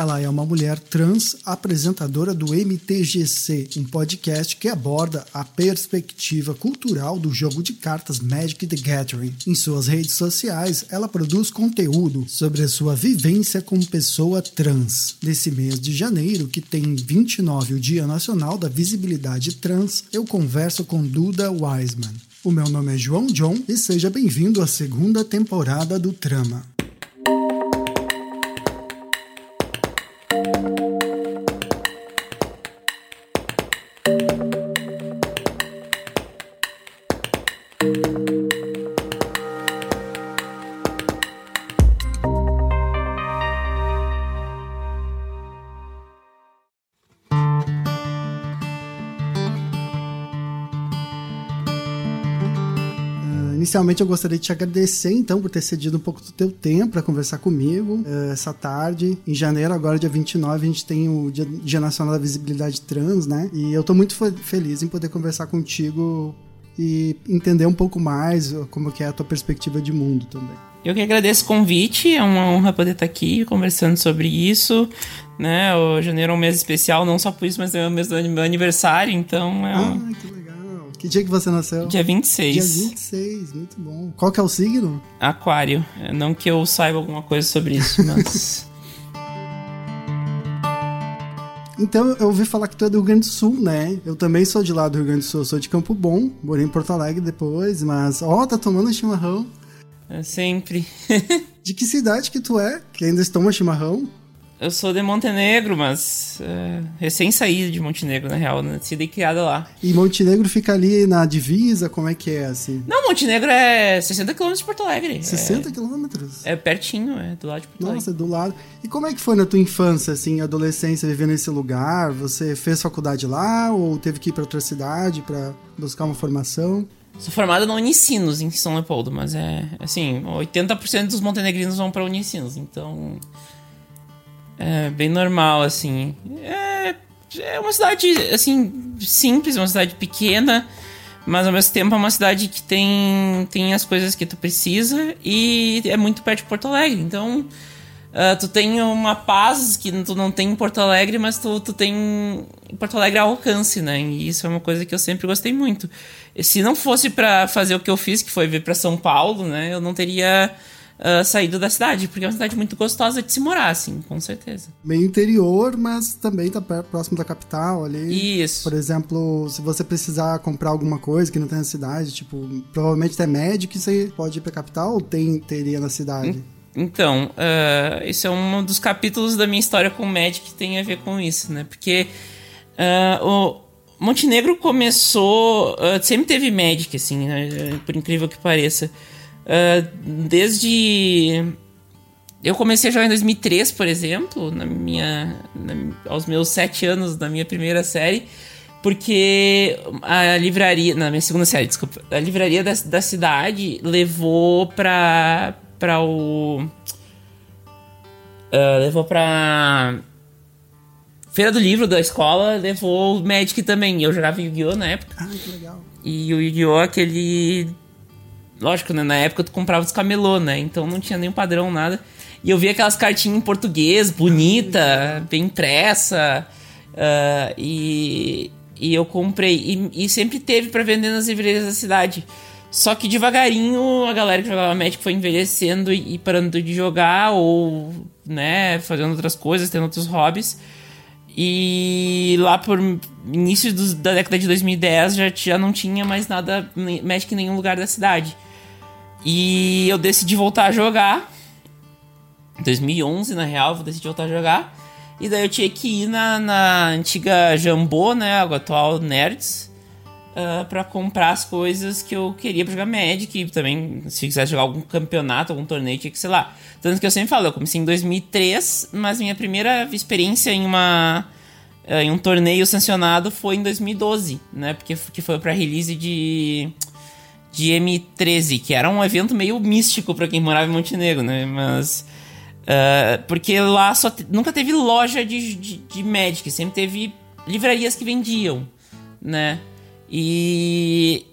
Ela é uma mulher trans apresentadora do MTGC, um podcast que aborda a perspectiva cultural do jogo de cartas Magic the Gathering. Em suas redes sociais, ela produz conteúdo sobre a sua vivência como pessoa trans. Nesse mês de janeiro, que tem 29 o Dia Nacional da Visibilidade Trans, eu converso com Duda Wiseman. O meu nome é João John e seja bem-vindo à segunda temporada do Trama. Inicialmente eu gostaria de te agradecer, então, por ter cedido um pouco do teu tempo para conversar comigo uh, essa tarde. Em janeiro, agora, dia 29, a gente tem o Dia, Dia Nacional da Visibilidade Trans, né? E eu tô muito feliz em poder conversar contigo e entender um pouco mais como que é a tua perspectiva de mundo também. Eu que agradeço o convite, é uma honra poder estar aqui conversando sobre isso, né? O janeiro é um mês especial, não só por isso, mas é o mês do meu aniversário, então é um... Ah, que legal. Que dia que você nasceu? Dia 26. Dia 26, muito bom. Qual que é o signo? Aquário. Não que eu saiba alguma coisa sobre isso, mas. Então, eu ouvi falar que tu é do Rio Grande do Sul, né? Eu também sou de lá do Rio Grande do Sul. Eu sou de Campo Bom, morei em Porto Alegre depois, mas... Ó, oh, tá tomando chimarrão. É sempre. de que cidade que tu é? Que ainda toma chimarrão? Eu sou de Montenegro, mas é, recém saído de Montenegro, na real, nascida e criada lá. E Montenegro fica ali na divisa, como é que é, assim? Não, Montenegro é 60 km de Porto Alegre. 60 é, quilômetros? É pertinho, é do lado de Porto Nossa, Alegre. Nossa, é do lado. E como é que foi na tua infância, assim, adolescência, viver nesse lugar? Você fez faculdade lá ou teve que ir para outra cidade para buscar uma formação? Sou formada na Unicinos, em São Leopoldo, mas é, assim, 80% dos montenegrinos vão para Unicinos, então... É bem normal, assim. É, é uma cidade, assim, simples, uma cidade pequena, mas ao mesmo tempo é uma cidade que tem, tem as coisas que tu precisa e é muito perto de Porto Alegre. Então, uh, tu tem uma paz que tu não tem em Porto Alegre, mas tu, tu tem em Porto Alegre ao alcance, né? E isso é uma coisa que eu sempre gostei muito. Se não fosse para fazer o que eu fiz, que foi vir para São Paulo, né? Eu não teria uh, saído da cidade, porque é uma cidade muito gostosa de se morar, assim, com certeza. Meio interior, mas também tá próximo da capital ali. Isso. Por exemplo, se você precisar comprar alguma coisa que não tem na cidade, tipo, provavelmente tem Magic, você pode ir pra capital ou tem, teria na cidade? Então, uh, isso é um dos capítulos da minha história com o Magic que tem a ver com isso, né? Porque uh, o Montenegro começou. Uh, sempre teve Magic, assim, né? por incrível que pareça. Uh, desde. Eu comecei a jogar em 2003, por exemplo, na minha, na, aos meus sete anos, na minha primeira série, porque a livraria. Na minha segunda série, desculpa. A livraria da, da cidade levou pra. pra o. Uh, levou pra. Feira do Livro da escola, levou o Magic também. Eu jogava Yu-Gi-Oh! na época. Ah, que legal. E o Yu-Gi-Oh! aquele lógico, né? Na época tu comprava os camelô, né? Então não tinha nenhum padrão, nada. E eu vi aquelas cartinhas em português, bonita, bem impressa. Uh, e, e eu comprei. E, e sempre teve para vender nas livrarias da cidade. Só que devagarinho a galera que jogava Magic foi envelhecendo e, parando de jogar, ou, né, fazendo outras coisas, tendo outros hobbies. E lá por início da década de 2010 já, já não tinha mais nada Magic em nenhum lugar da cidade. E eu decidi voltar a jogar. 2011, na real, eu decidi voltar a jogar. E daí eu tinha que ir na, na antiga Jambô, né? A atual Nerds. Uh, para comprar as coisas que eu queria pra jogar Magic. E também, se quisesse jogar algum campeonato, algum torneio, tinha que, sei lá. Tanto que eu sempre falo, eu comecei em 2003, mas minha primeira experiência em uma. Uh, em um torneio sancionado foi em 2012, né? Porque que foi pra release de de M13, que era um evento meio místico para quem morava em Montenegro, né? Mas. Uh, porque lá só te, nunca teve loja de, de, de Magic, sempre teve livrarias que vendiam, né? E.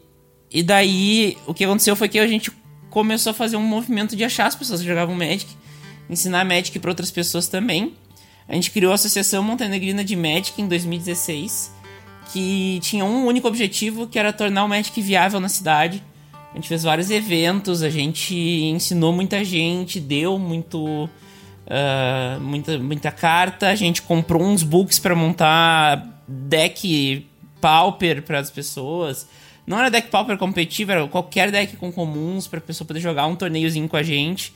E daí o que aconteceu foi que a gente começou a fazer um movimento de achar as pessoas que jogavam Magic, ensinar Magic para outras pessoas também. A gente criou a Associação Montenegrina de Magic em 2016, que tinha um único objetivo, que era tornar o Magic viável na cidade. A gente fez vários eventos, a gente ensinou muita gente, deu muito uh, muita, muita carta, a gente comprou uns books para montar deck pauper para as pessoas. Não era deck pauper competitivo, era qualquer deck com comuns para a pessoa poder jogar um torneiozinho com a gente.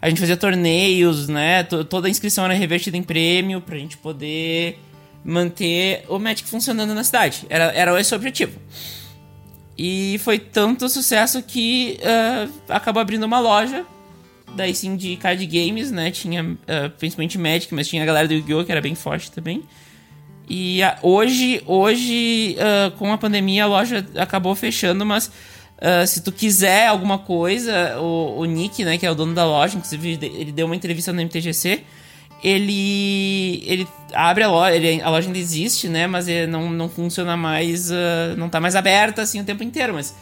A gente fazia torneios, né? Toda a inscrição era revertida em prêmio pra gente poder manter o Magic funcionando na cidade. Era, era esse o objetivo. E foi tanto sucesso que uh, acabou abrindo uma loja daí sim de card games, né? Tinha uh, principalmente Magic, mas tinha a galera do Yu-Gi-Oh! que era bem forte também. E uh, hoje, hoje uh, com a pandemia, a loja acabou fechando, mas se tu quiser alguma coisa, o, o, Nick, né, que é o dono da loja, inclusive ele deu uma entrevista no MTGC, ele ele abre a loja, ele, a loja ainda existe, né, mas não, não funciona mais, não tá mais aberta assim o tempo inteiro, mas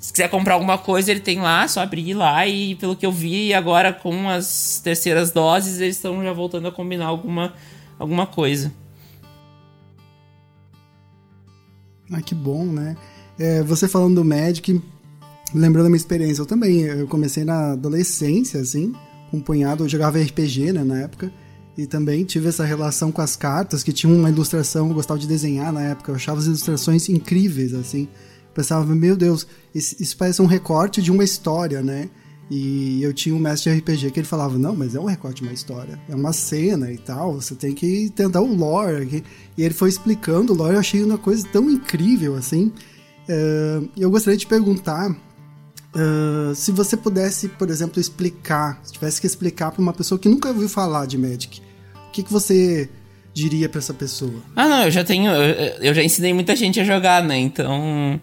se quiser comprar alguma coisa, ele tem lá, só abrir lá. E pelo que eu vi, agora com as terceiras doses, eles estão já voltando a combinar alguma, alguma coisa. Ah, que bom, né? É, você falando do Magic, lembrando a minha experiência, eu também, eu comecei na adolescência, assim, com um punhado, eu jogava RPG, né, na época, e também tive essa relação com as cartas, que tinha uma ilustração, eu gostava de desenhar na época, eu achava as ilustrações incríveis, assim, pensava, meu Deus, isso, parece um recorte de uma história, né? E eu tinha um mestre de RPG que ele falava, não, mas é um recorte de uma história, é uma cena e tal, você tem que entender o lore. E ele foi explicando o lore, eu achei uma coisa tão incrível, assim. Uh, eu gostaria de perguntar uh, se você pudesse, por exemplo, explicar, se tivesse que explicar para uma pessoa que nunca ouviu falar de Magic, o que, que você diria para essa pessoa? Ah, não, eu já tenho. Eu, eu, já ensinei muita gente a jogar, né? Então.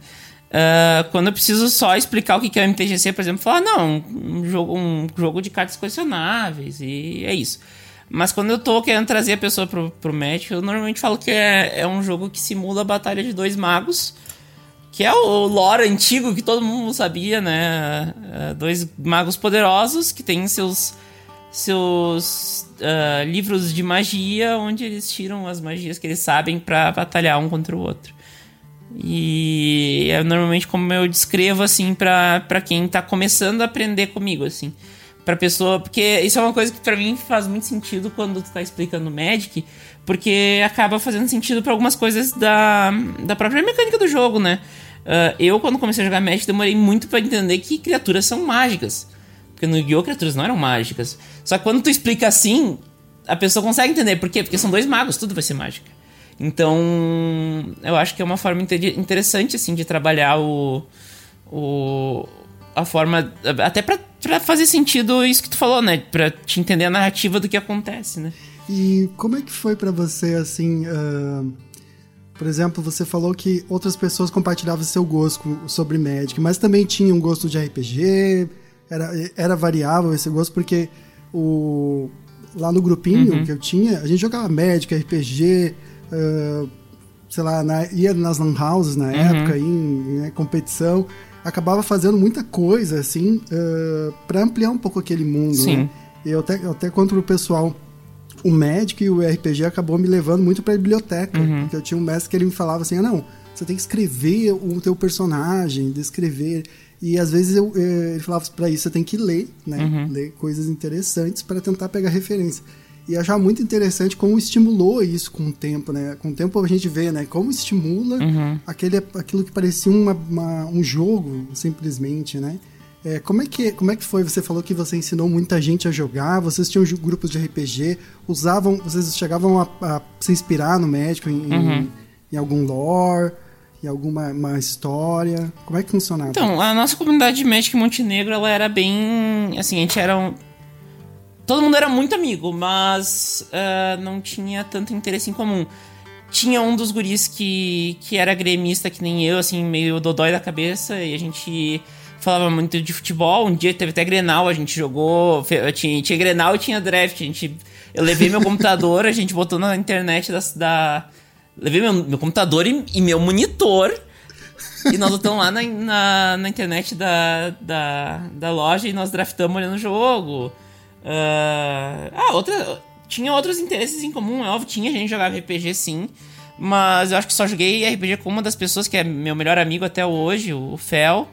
Uh, quando eu preciso só explicar o que é o MTGC, por exemplo, falar, não, um jogo, um jogo de cartas colecionáveis, e é isso. Mas quando eu tô querendo trazer a pessoa pro, pro match, eu normalmente falo que é, é um jogo que simula a batalha de dois magos, que é o lore antigo que todo mundo sabia, né? Uh, dois magos poderosos que têm seus seus uh, livros de magia, onde eles tiram as magias que eles sabem para batalhar um contra o outro. E é normalmente como eu descrevo assim para quem tá começando a aprender comigo assim. Pra pessoa, porque isso é uma coisa que para mim faz muito sentido quando tu tá explicando Magic, porque acaba fazendo sentido para algumas coisas da, da própria mecânica do jogo, né? Uh, eu, quando comecei a jogar Magic, demorei muito para entender que criaturas são mágicas. Porque no Yu-Gi-Oh! criaturas não eram mágicas. Só que quando tu explica assim, a pessoa consegue entender. Por quê? Porque são dois magos, tudo vai ser mágica. Então, eu acho que é uma forma interessante, assim, de trabalhar o... o a forma... Até pra, pra fazer sentido isso que tu falou, né? Pra te entender a narrativa do que acontece, né? E como é que foi para você, assim... Uh... Por exemplo, você falou que outras pessoas compartilhavam seu gosto sobre Magic, mas também tinha um gosto de RPG, era, era variável esse gosto, porque o, lá no grupinho uhum. que eu tinha, a gente jogava Magic, RPG, uh, sei lá, na, ia nas lan houses na uhum. época, em, em né, competição, acabava fazendo muita coisa, assim, uh, para ampliar um pouco aquele mundo, Sim. Né? Eu até, eu até conto pro pessoal, o Magic e o RPG acabou me levando muito pra biblioteca, uhum. porque eu tinha um mestre que ele me falava assim, ah, não, você tem que escrever o teu personagem, descrever... E às vezes eu, eh, ele falava para isso, você tem que ler, né? Uhum. Ler coisas interessantes para tentar pegar referência. E achava muito interessante como estimulou isso com o tempo, né? Com o tempo a gente vê, né? Como estimula uhum. aquele, aquilo que parecia uma, uma, um jogo, simplesmente, né? É, como, é que, como é que foi? Você falou que você ensinou muita gente a jogar, vocês tinham grupos de RPG, usavam, vocês chegavam a, a se inspirar no médico em, uhum. em, em algum lore em alguma uma história? Como é que funcionava? Então, a nossa comunidade de Magic Montenegro, ela era bem. Assim, a gente era. Um... Todo mundo era muito amigo, mas uh, não tinha tanto interesse em comum. Tinha um dos guris que, que era gremista, que nem eu, assim, meio dodói da cabeça, e a gente falava muito de futebol. Um dia teve até Grenal, a gente jogou. Tinha, tinha Grenal e tinha draft. A gente, eu levei meu computador, a gente botou na internet da, da Levei meu, meu computador e, e, meu monitor. e nós estamos lá na, na, na, internet da, da, da loja e nós draftamos olhando o jogo. Uh, ah, outra. tinha outros interesses em comum, é óbvio, tinha gente jogava RPG sim. Mas eu acho que só joguei RPG com uma das pessoas que é meu melhor amigo até hoje, o Fel.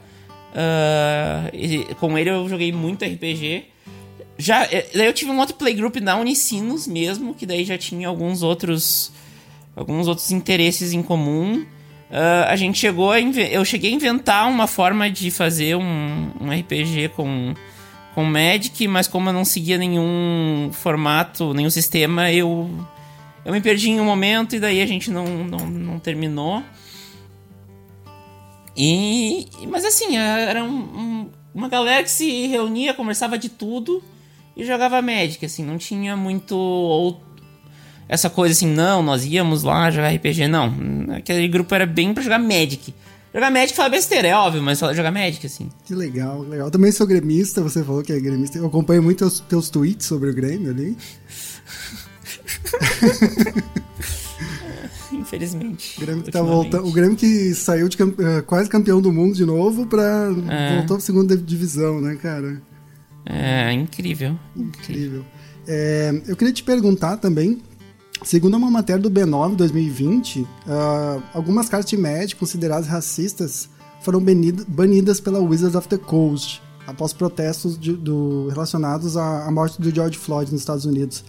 Uh, com ele eu joguei muito RPG. Já, é, daí eu tive um outro playgroup na Unicinos mesmo, que daí já tinha alguns outros alguns outros interesses em comum. Uh, a gente chegou a eu cheguei a inventar uma forma de fazer um, um RPG com com Magic, mas como eu não seguia nenhum formato, nenhum sistema, eu eu me perdi em um momento e daí a gente não, não, não terminou. E mas assim, era um, um, uma galera que se reunia, conversava de tudo e jogava Magic, assim, não tinha muito ou essa coisa assim, não, nós íamos lá jogar RPG, não. Aquele grupo era bem para jogar Magic. Jogar Magic fala besteira, é óbvio, mas jogar Magic, assim. Que legal, legal. Também sou gremista, você falou que é gremista. Eu acompanho muito os teus tweets sobre o Grêmio ali. Infelizmente. O Grêmio, que tá voltando, o Grêmio que saiu de uh, quase campeão do mundo de novo pra. É. voltou pra segunda divisão, né, cara? É, incrível. Incrível. É, eu queria te perguntar também. Segundo uma matéria do B9 2020, uh, algumas cartas de Magic consideradas racistas foram banidas pela Wizards of the Coast após protestos de, do, relacionados à, à, morte do George Floyd nos Estados Unidos.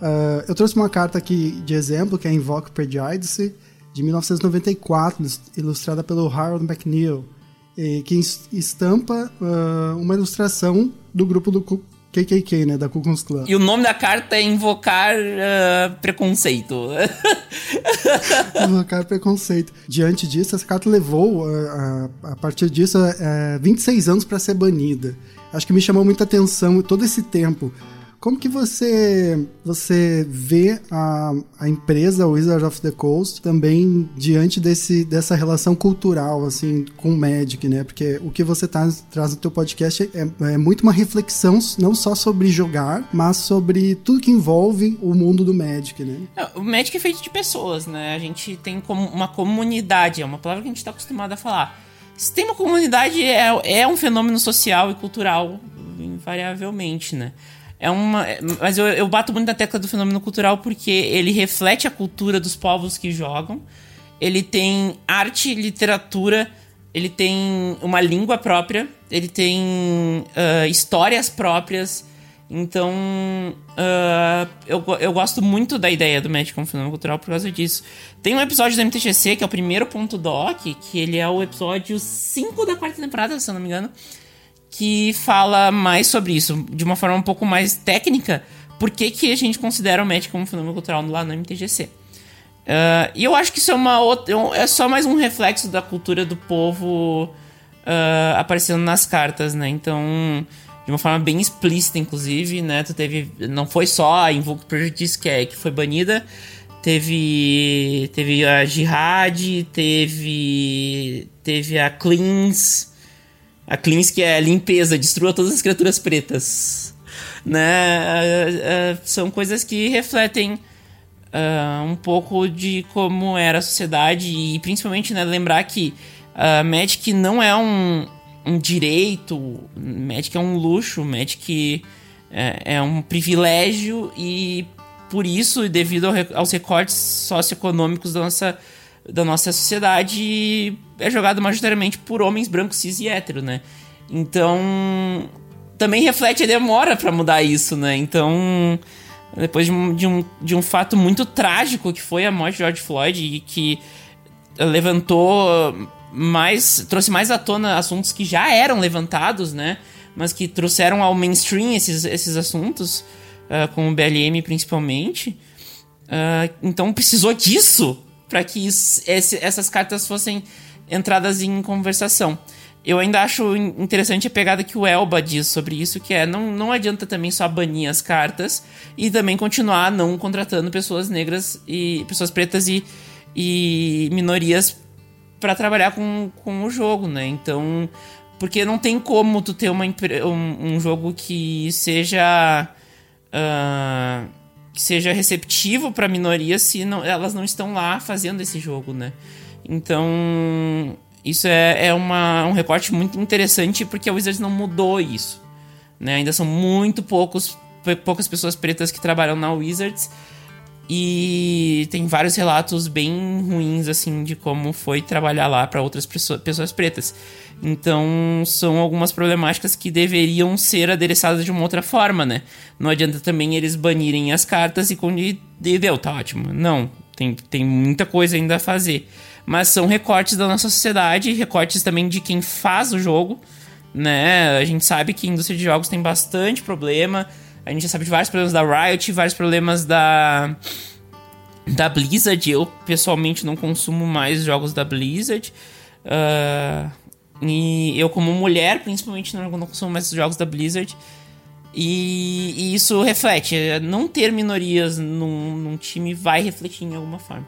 Uh, eu trouxe uma carta aqui de exemplo, que é Invoke Prejudice, de 1994, ilustrada pelo Harold McNeil, que estampa uh, uma ilustração do grupo do KKK, né, da Ku Klux Klan. E o nome da carta é Invocar uh, Preconceito. Invocar Preconceito. Diante disso, essa carta levou, a, a partir disso, 26 anos para ser banida. Acho que me chamou muita atenção todo esse tempo como que você você vê a, a empresa Wizard of the Coast também diante desse, dessa relação cultural assim com o Magic, né? Porque o que você tá, traz no teu podcast é, é muito uma reflexão não só sobre jogar, mas sobre tudo que envolve o mundo do Magic, né? É, o Magic é feito de pessoas, né? A gente tem como uma comunidade, é uma palavra que a gente está acostumado a falar. Se tem uma comunidade, é, é um fenômeno social e cultural, invariavelmente, né? É uma. Mas eu, eu bato muito na tecla do fenômeno cultural porque ele reflete a cultura dos povos que jogam. Ele tem arte, literatura, ele tem uma língua própria, ele tem uh, histórias próprias. Então, uh, eu, eu gosto muito da ideia do Magic como fenômeno cultural por causa disso. Tem um episódio do MTGC, que é o primeiro ponto doc, que ele é o episódio 5 da quarta temporada, se eu não me engano, que fala mais sobre isso, de uma forma um pouco mais técnica, por que, que a gente considera o Magic como fenômeno cultural lá no MTGC. Uh, ah, e eu acho que isso é, uma outra, é só mais um reflexo da cultura do povo uh, aparecendo nas cartas, né? Então, de uma forma bem explícita, inclusive, né? Tu teve, não foi só a Invoke Prejudice que, é, que foi banida, teve, teve a Jihad, teve, teve a Cleans, a que é limpeza, destrua todas as criaturas pretas. Né? São coisas que refletem uh, um pouco de como era a sociedade e principalmente né, lembrar que uh, Magic não é um, um direito, Magic é um luxo, Magic é, é um privilégio e por isso, devido ao, aos recortes socioeconômicos da nossa da nossa sociedade é jogado majoritariamente por homens brancos, cis e hétero, né? Então, também reflete a demora para mudar isso, né? Então, depois de um, de, um, de um fato muito trágico que foi a morte de George Floyd e que levantou mais, trouxe mais à tona assuntos que já eram levantados, né? Mas que trouxeram ao mainstream esses, esses assuntos, uh, com o BLM principalmente. Uh, então precisou disso para que isso, esse, essas cartas fossem entradas em conversação. Eu ainda acho interessante a pegada que o Elba diz sobre isso, que é não, não adianta também só banir as cartas e também continuar não contratando pessoas negras e pessoas pretas e, e minorias para trabalhar com, com o jogo, né? Então, porque não tem como tu ter uma, um, um jogo que seja uh, que seja receptivo para minorias se não, elas não estão lá fazendo esse jogo, né? Então, isso é, é uma, um recorte muito interessante porque a Wizards não mudou isso. Né? Ainda são muito poucos poucas pessoas pretas que trabalham na Wizards. E tem vários relatos bem ruins, assim, de como foi trabalhar lá para outras pessoas pretas. Então, são algumas problemáticas que deveriam ser adereçadas de uma outra forma, né? Não adianta também eles banirem as cartas e quando deu, tá ótimo. Não, tem, tem muita coisa ainda a fazer. Mas são recortes da nossa sociedade, recortes também de quem faz o jogo, né? A gente sabe que a indústria de jogos tem bastante problema a gente já sabe de vários problemas da Riot, vários problemas da da Blizzard. Eu pessoalmente não consumo mais jogos da Blizzard. Uh, e eu, como mulher, principalmente, não, consumo mais jogos da Blizzard. E, e, isso reflete. Não ter minorias num, num time vai refletir em alguma forma.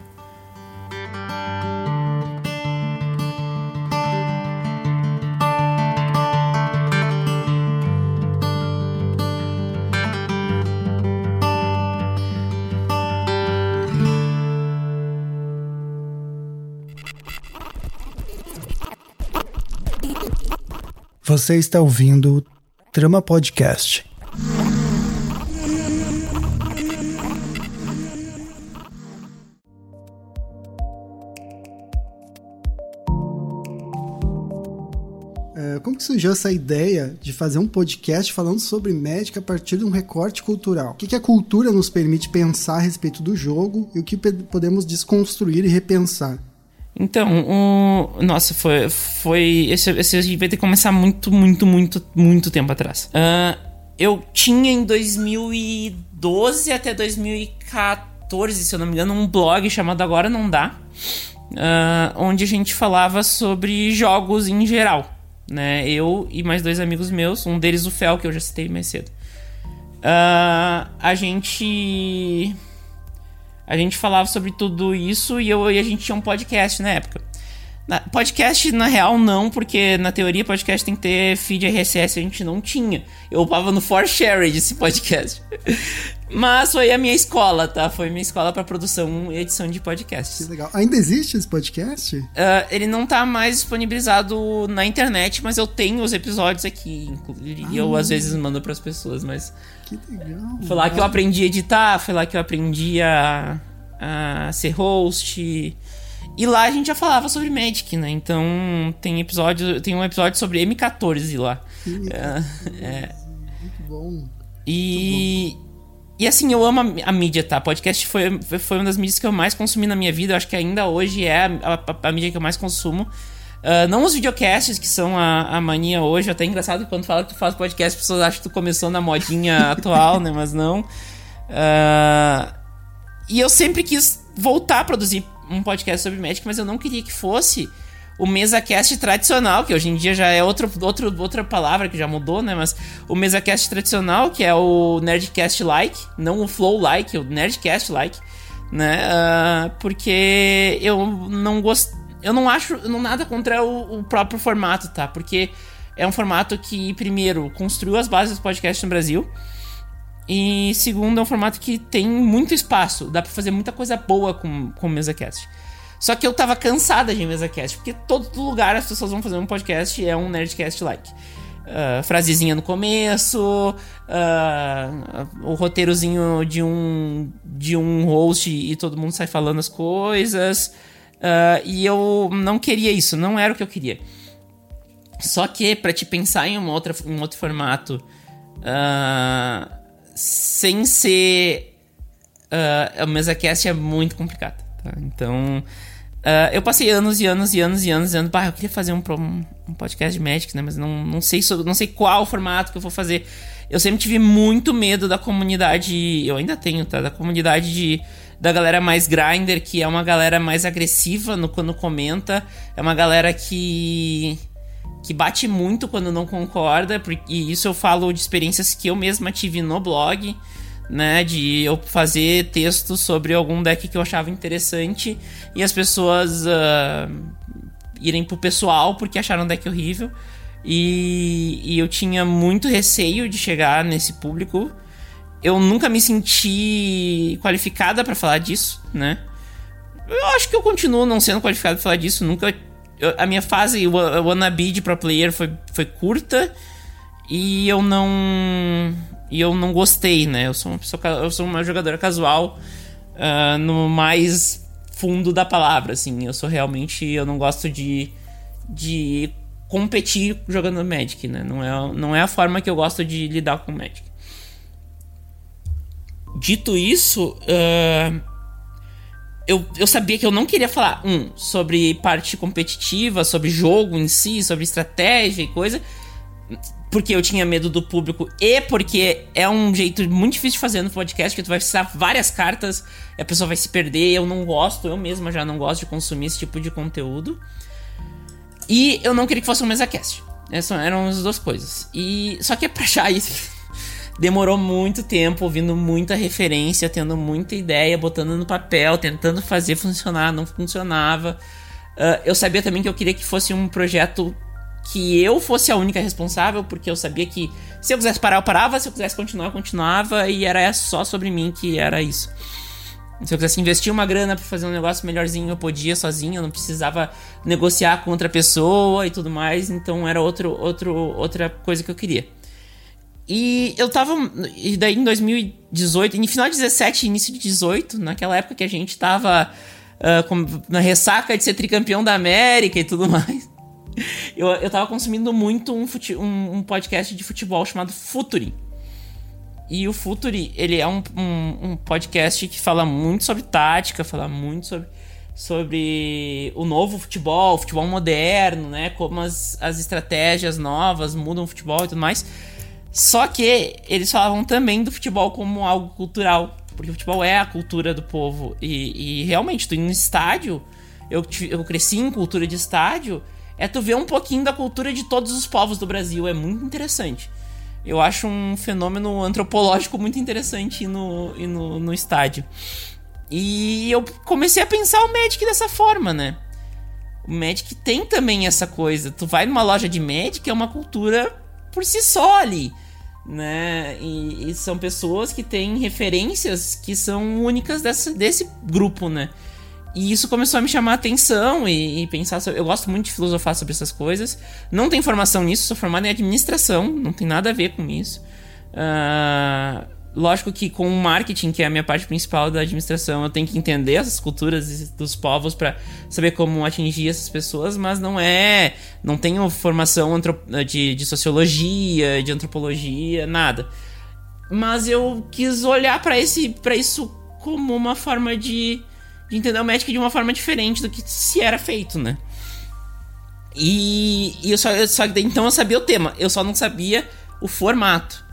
Você está ouvindo Trama Podcast. É, como que surgiu essa ideia de fazer um podcast falando sobre médica a partir de um recorte cultural? O que, que a cultura nos permite pensar a respeito do jogo e o que podemos desconstruir e repensar? Então, o... nossa, foi. foi esse, esse vai ter que começar muito, muito, muito, muito tempo atrás. Uh, eu tinha em 2012 até 2014, se eu não me engano, um blog chamado Agora Não Dá, uh, onde a gente falava sobre jogos em geral. Né? Eu e mais dois amigos meus, um deles o Fel, que eu já citei mais cedo. Uh, a gente a gente falava sobre tudo isso e, eu, e a gente tinha um podcast na época. Na, podcast, na real, não, porque na teoria podcast tem que ter feed RSS, a gente não tinha. Eu upava no ForShared esse podcast. Mas foi a minha escola, tá? Foi minha escola para produção e edição de podcasts. Que legal. Ainda existe esse podcast? Uh, ele não tá mais disponibilizado na internet, mas eu tenho os episódios aqui. E ah, eu às vezes mando para as pessoas, mas. Que legal. Foi lá que eu aprendi a editar, foi lá que eu aprendi a, a ser host. E lá a gente já falava sobre Magic, né? Então tem episódio, tem um episódio sobre M14 lá. É, é. Muito bom. E, Muito bom. E assim, eu amo a, a, mídia, tá? Podcast foi, foi uma das mídias que eu mais consumi na minha vida. Eu acho que ainda hoje é a, a, a mídia que eu mais consumo. Uh, não os videocasts, que são a, a mania hoje. Até engraçado que quando fala que tu faz podcast, as pessoas acham que tu começou na modinha atual, né? Mas não. Uh, e eu sempre quis voltar a produzir um podcast sobre Magic, mas eu não queria que fosse o MesaCast tradicional, que hoje em dia já é outro, outro, outra palavra que já mudou, né? Mas o MesaCast tradicional, que é o Nerdcast-like, não o Flow-like, o Nerdcast-like, né? Uh, porque eu não gosto. Eu não acho não nada contra o, o, próprio formato, tá? Porque é um formato que, primeiro, construiu as bases do podcast no Brasil. E segundo, é um formato que tem muito espaço. Dá pra fazer muita coisa boa com, com o MesaCast. Só que eu tava cansada de mesa cast, porque todo lugar as pessoas vão fazer um podcast e é um Nerdcast like. Uh, frasezinha no começo, uh, o roteirozinho de um, de um host e todo mundo sai falando as coisas. Uh, e eu não queria isso, não era o que eu queria. Só que para te pensar em uma outra, um outro formato sem ser uh, a mesa cast é muito complicado. Tá? Então Uh, eu passei anos e anos e anos e anos dizendo, bah, eu queria fazer um, um podcast de Magic, né? Mas não, não, sei sobre, não sei qual formato que eu vou fazer. Eu sempre tive muito medo da comunidade. Eu ainda tenho, tá? Da comunidade de, da galera mais grinder, que é uma galera mais agressiva no, quando comenta. É uma galera que. que bate muito quando não concorda. E isso eu falo de experiências que eu mesma tive no blog né, de eu fazer textos sobre algum deck que eu achava interessante e as pessoas uh, irem pro pessoal porque acharam o deck horrível. E, e eu tinha muito receio de chegar nesse público. Eu nunca me senti qualificada para falar disso, né? Eu acho que eu continuo não sendo qualificado pra falar disso. Nunca. Eu, a minha fase, wannabe de pro player foi, foi curta. E eu não e eu não gostei, né? Eu sou uma pessoa, eu sou uma jogadora casual uh, no mais fundo da palavra, assim. Eu sou realmente, eu não gosto de de competir jogando Magic, né? Não é, não é a forma que eu gosto de lidar com Magic. Dito isso, uh, eu, eu sabia que eu não queria falar, um, sobre parte competitiva, sobre jogo em si, sobre estratégia e coisa, porque eu tinha medo do público e porque é um jeito muito difícil de fazer no podcast, que tu vai precisar várias cartas, a pessoa vai se perder, eu não gosto, eu mesma já não gosto de consumir esse tipo de conteúdo. E eu não queria que fosse um mesa cast. Essas eram as duas coisas. E só que pra achar isso demorou muito tempo, ouvindo muita referência, tendo muita ideia, botando no papel, tentando fazer funcionar, não funcionava. Uh, eu sabia também que eu queria que fosse um projeto que eu fosse a única responsável, porque eu sabia que se eu quisesse parar, eu parava, se eu quisesse continuar, eu continuava, e era só sobre mim que era isso. Se eu quisesse investir uma grana para fazer um negócio melhorzinho, eu podia sozinho, eu não precisava negociar com outra pessoa e tudo mais, então era outro, outro, outra coisa que eu queria. E eu tava. E daí em 2018, no final de 17 início de 18, naquela época que a gente tava uh, com, na ressaca de ser tricampeão da América e tudo mais. Eu, eu tava consumindo muito um, fute, um, um podcast de futebol chamado Futuri. E o Futuri, ele é um, um, um, podcast que fala muito sobre tática, fala muito sobre, sobre o novo futebol, o futebol moderno, né? Como as, as estratégias novas mudam o futebol e tudo mais. Só que eles falavam também do futebol como algo cultural. Porque o futebol é a cultura do povo. E, e realmente, tu indo no estádio, eu, eu cresci em cultura de estádio, é tu ver um pouquinho da cultura de todos os povos do Brasil. É muito interessante. Eu acho um fenômeno antropológico muito interessante no, no, no estádio. E eu comecei a pensar o Magic dessa forma, né? O Magic tem também essa coisa. Tu vai numa loja de Magic, é uma cultura por si só ali né? E, e, são pessoas que têm referências que são únicas dessa, desse grupo, né? E isso começou a me chamar a atenção e, e pensar sobre, Eu gosto muito de filosofar sobre essas coisas. Não tenho formação nisso, sou formado em administração, não tem nada a ver com isso. Uh, lógico que com o marketing, que é a minha parte principal da administração, eu tenho que entender essas culturas dos povos para saber como atingir essas pessoas, mas não é. Não tenho formação de, de sociologia, de antropologia, nada. Mas eu quis olhar para esse para isso como uma forma de, de entender o médico de uma forma diferente do que se era feito, né? E, e eu só, eu só então eu sabia o tema, eu só não sabia o formato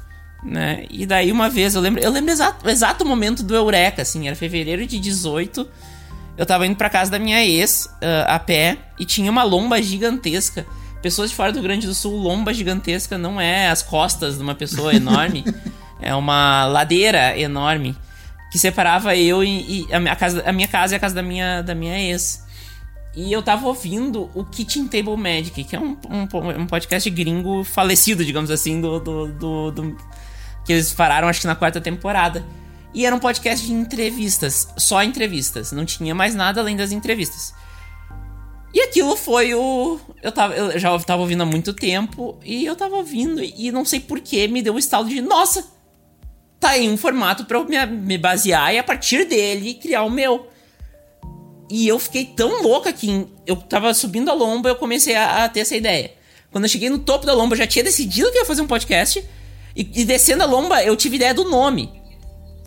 né? E daí uma vez, eu lembro, eu lembro exato, exato momento do Eureka, assim, era fevereiro de 18. Eu tava indo pra casa da minha ex, uh, a pé, e tinha uma lomba gigantesca. Pessoas de fora do Rio Grande do Sul, lomba gigantesca não é as costas de uma pessoa enorme, é uma ladeira enorme que separava eu e, e a, casa, a minha casa e a casa da minha, da minha ex. E eu tava ouvindo o Kitchen Table Magic, que é um, um, um podcast gringo falecido, digamos assim, do, do, do, do que eles pararam acho que na quarta temporada. E era um podcast de entrevistas, só entrevistas, não tinha mais nada além das entrevistas. E aquilo foi o. Eu, tava, eu já tava ouvindo há muito tempo e eu tava ouvindo e não sei porquê me deu um estalo de: nossa, tá aí um formato pra eu me, me basear e a partir dele criar o meu. E eu fiquei tão louca que eu tava subindo a lomba eu comecei a, a, ter essa ideia. Quando eu cheguei no topo da lomba, eu já tinha decidido que ia fazer um podcast. E, e descendo a lomba, eu tive ideia do nome.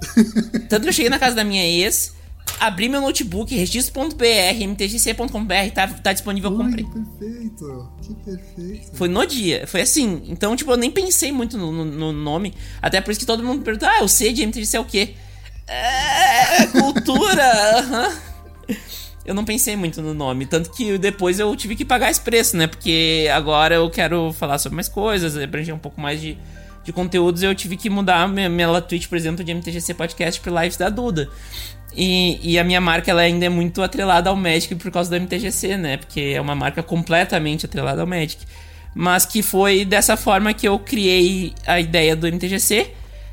Tanto que eu cheguei na casa da minha ex, abri meu notebook, registro.br, mtgc.com.br, tá, tá disponível, eu comprei. Que perfeito, que perfeito. Foi no dia, foi assim. Então, tipo, eu nem pensei muito no, no, no nome. Até por isso que todo mundo pergunta, ah, o C de MTGC é o quê? É, cultura! eu não pensei muito no nome. Tanto que depois eu tive que pagar esse preço, né? Porque agora eu quero falar sobre mais coisas, abranger um pouco mais de de conteúdos, eu tive que mudar minha, minha Twitch, por exemplo, de MTGC Podcast para Lives da Duda. E, e, a minha marca ela ainda é muito atrelada ao Magic por causa do MTGC, né? Porque é uma marca completamente atrelada ao Magic. Mas que foi dessa forma que eu criei a ideia do MTGC.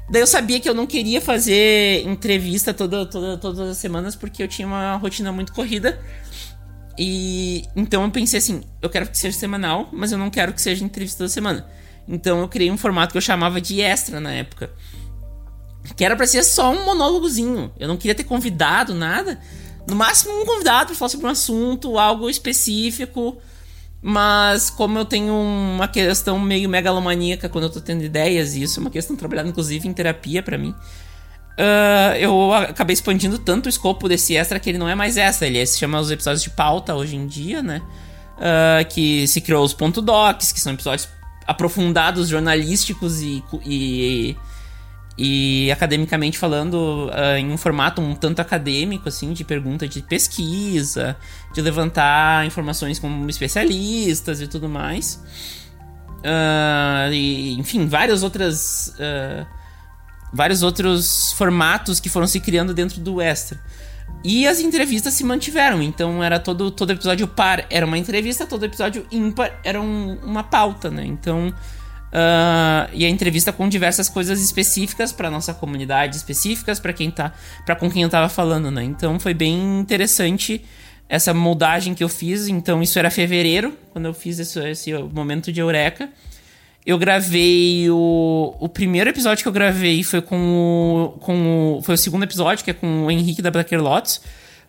Daí eu sabia que eu não queria fazer entrevista toda, toda, todas as semanas porque eu tinha uma rotina muito corrida. E então eu pensei assim, eu quero que seja semanal, mas eu não quero que seja entrevista toda semana. Então eu criei um formato que eu chamava de extra na época. Que era pra ser só um monólogozinho. Eu não queria ter convidado nada. No máximo um convidado pra falar sobre um assunto, algo específico. Mas como eu tenho uma questão meio megalomaníaca quando eu tô tendo ideias, e isso é uma questão trabalhada inclusive em terapia para mim. Uh, eu acabei expandindo tanto o escopo desse extra que ele não é mais extra, ele se chama os episódios de pauta hoje em dia, né? Uh, que se criou os ponto docs, que são episódios aprofundados, jornalísticos e, e, e academicamente falando, uh, em um formato um tanto acadêmico, assim, de pergunta de pesquisa, de levantar informações como especialistas e tudo mais. e, enfim, várias outras vários outros formatos que foram se criando dentro do Extra. E as entrevistas se mantiveram, então era todo, todo episódio par era uma entrevista, todo episódio ímpar era um, uma pauta, né? Então, uh, e a entrevista com diversas coisas específicas para nossa comunidade, específicas para quem tá, para com quem eu tava falando, né? Então foi bem interessante essa moldagem que eu fiz. Então isso era fevereiro, quando eu fiz esse, esse momento de eureka eu gravei o. O primeiro episódio que eu gravei foi com o. Com o foi o segundo episódio, que é com o Henrique da Blacker Lotus.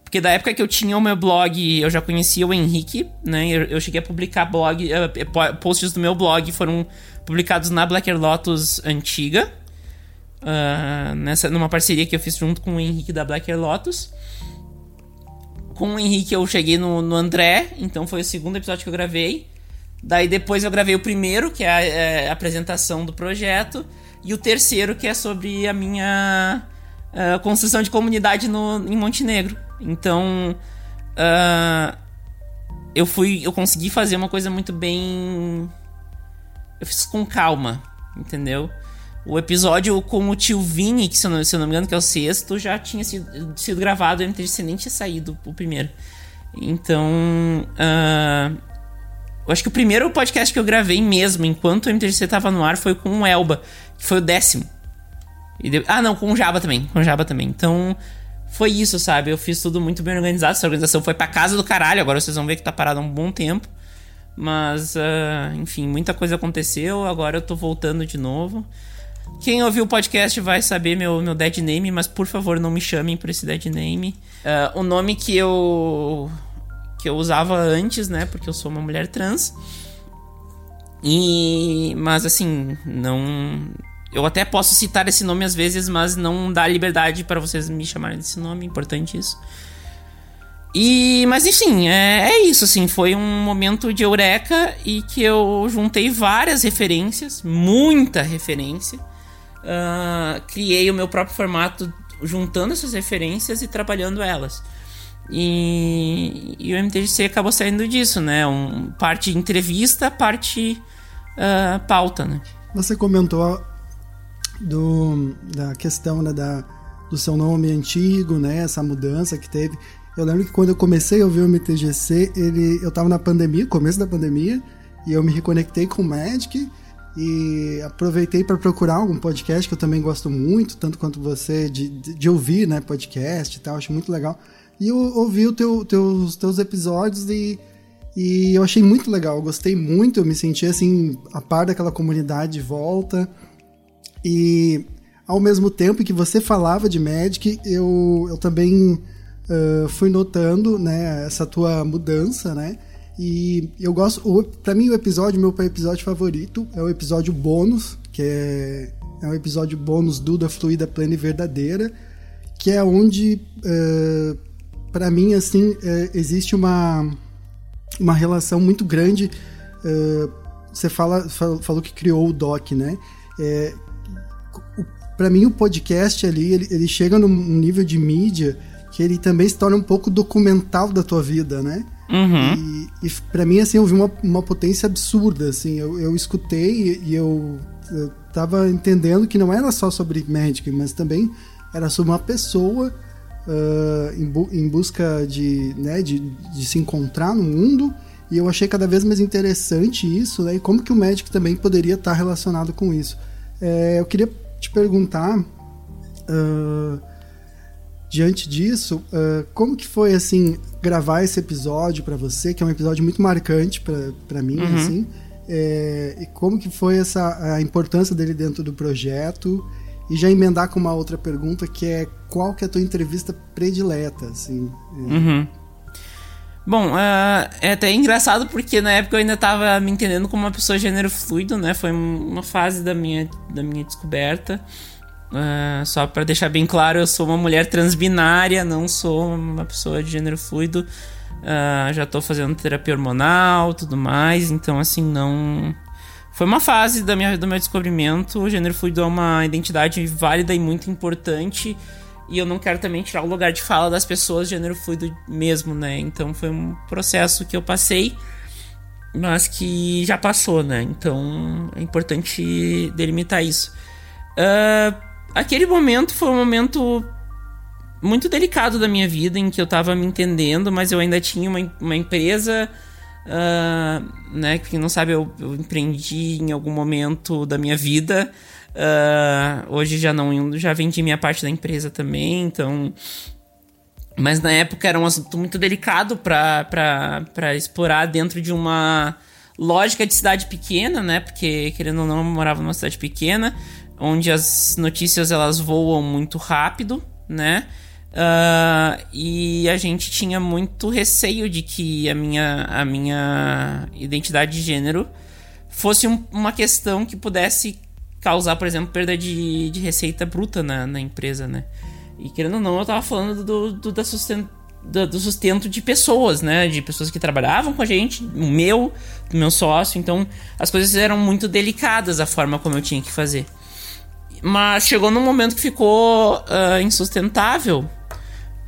Porque da época que eu tinha o meu blog, eu já conhecia o Henrique, né? Eu, eu cheguei a publicar blog, uh, posts do meu blog foram publicados na Blacker Lotus antiga. Uh, nessa, numa parceria que eu fiz junto com o Henrique da Blacker Lotus. Com o Henrique eu cheguei no, no André, então foi o segundo episódio que eu gravei. Daí depois eu gravei o primeiro, que é a, é a apresentação do projeto, e o terceiro, que é sobre a minha uh, construção de comunidade no, em Montenegro. Então, uh, eu fui, eu consegui fazer uma coisa muito bem, eu fiz com calma, entendeu? O episódio com o tio Vini, que se eu não, se eu não me engano que é o sexto, já tinha sido, sido gravado, MTGC nem tinha saído o primeiro. Então, uh, eu acho que o primeiro podcast que eu gravei mesmo, enquanto o MTGC tava no ar, foi com o Elba, que foi o décimo. Ah, não, com o Java também. Com o Java também. Então, foi isso, sabe? Eu fiz tudo muito bem organizado. Essa organização foi pra casa do caralho. Agora vocês vão ver que tá parado há um bom tempo. Mas, uh, enfim, muita coisa aconteceu. Agora eu tô voltando de novo. Quem ouviu o podcast vai saber meu, meu dead name, mas por favor não me chamem por esse dead name. Uh, o nome que eu que eu usava antes, né? Porque eu sou uma mulher trans. E. Mas assim, não. Eu até posso citar esse nome às vezes, mas não dá liberdade para vocês me chamarem desse nome, importante isso. E, mas enfim, é, é, isso, assim, foi um momento de eureka e que eu juntei várias referências, muita referência. Uh, criei o meu próprio formato juntando essas referências e trabalhando elas. E, e, o MTGC acabou saindo disso, né? Um, parte entrevista, parte uh, pauta, né? Você comentou do, da questão né, da, do seu nome antigo, né? Essa mudança que teve. Eu lembro que quando eu comecei a ouvir o MTGC, ele, eu estava na pandemia, começo da pandemia, e eu me reconectei com o Magic e aproveitei para procurar algum podcast que eu também gosto muito, tanto quanto você, de, de, de ouvir né, podcast e tal, acho muito legal. E eu ouvi os teu, teus, teus episódios e, e eu achei muito legal. Eu gostei muito, eu me senti assim, a par daquela comunidade de volta. E ao mesmo tempo que você falava de Magic, eu, eu também uh, fui notando né, essa tua mudança, né? E eu gosto. para mim, o episódio, meu episódio favorito é o episódio bônus, que é, é um episódio bônus do da Fluida Plena e Verdadeira, que é onde. Uh, para mim, assim, é, existe uma, uma relação muito grande. É, você fala, falou que criou o doc, né? É, para mim, o podcast ali, ele, ele chega num nível de mídia que ele também se torna um pouco documental da tua vida, né? Uhum. E, e para mim, assim, eu vi uma, uma potência absurda, assim. Eu, eu escutei e eu, eu tava entendendo que não era só sobre Magic, mas também era sobre uma pessoa uh, em, bu em, busca de, né, de, de, se encontrar no mundo. E eu achei cada vez mais interessante isso, né? E como que o Magic também poderia estar relacionado com isso. É, eu queria te perguntar, uh, diante disso, uh, como que foi, assim, gravar esse episódio para você, que é um episódio muito marcante para mim, uhum. assim. é, e como que foi essa a importância dele dentro do projeto e já emendar com uma outra pergunta que é qual que é a tua entrevista predileta, assim. É... Uhum. Bom, uh, é até engraçado porque na época eu ainda estava me entendendo como uma pessoa gênero fluido, né? Foi uma fase da minha, da minha descoberta. Uh, só para deixar bem claro, eu sou uma mulher transbinária, não sou uma pessoa de gênero fluido. Uh, já tô fazendo terapia hormonal, tudo mais, então assim, não. Foi uma fase da minha, do meu descobrimento. O gênero fluido é uma identidade válida e muito importante. E eu não quero também tirar o lugar de fala das pessoas de gênero fluido mesmo, né? Então foi um processo que eu passei, mas que já passou, né? Então é importante delimitar isso. Uh, aquele momento foi um momento muito delicado da minha vida, em que eu tava me entendendo, mas eu ainda tinha uma, uma empresa. Uh, né, quem não sabe, eu, eu empreendi em algum momento da minha vida. Uh, hoje já não já vendi minha parte da empresa também, então. Mas na época era um assunto muito delicado para explorar dentro de uma lógica de cidade pequena, né? Porque, querendo ou não, eu morava numa cidade pequena, onde as notícias elas voam muito rápido, né? Uh, e a gente tinha muito receio de que a minha, a minha identidade de gênero fosse um, uma questão que pudesse causar, por exemplo, perda de, de receita bruta na, na empresa, né? E querendo ou não, eu tava falando do, do, da sustento, do, do, sustento de pessoas, né? De pessoas que trabalhavam com a gente, o meu, do meu sócio. Então, as coisas eram muito delicadas a forma como eu tinha que fazer. Mas chegou num momento que ficou uh, insustentável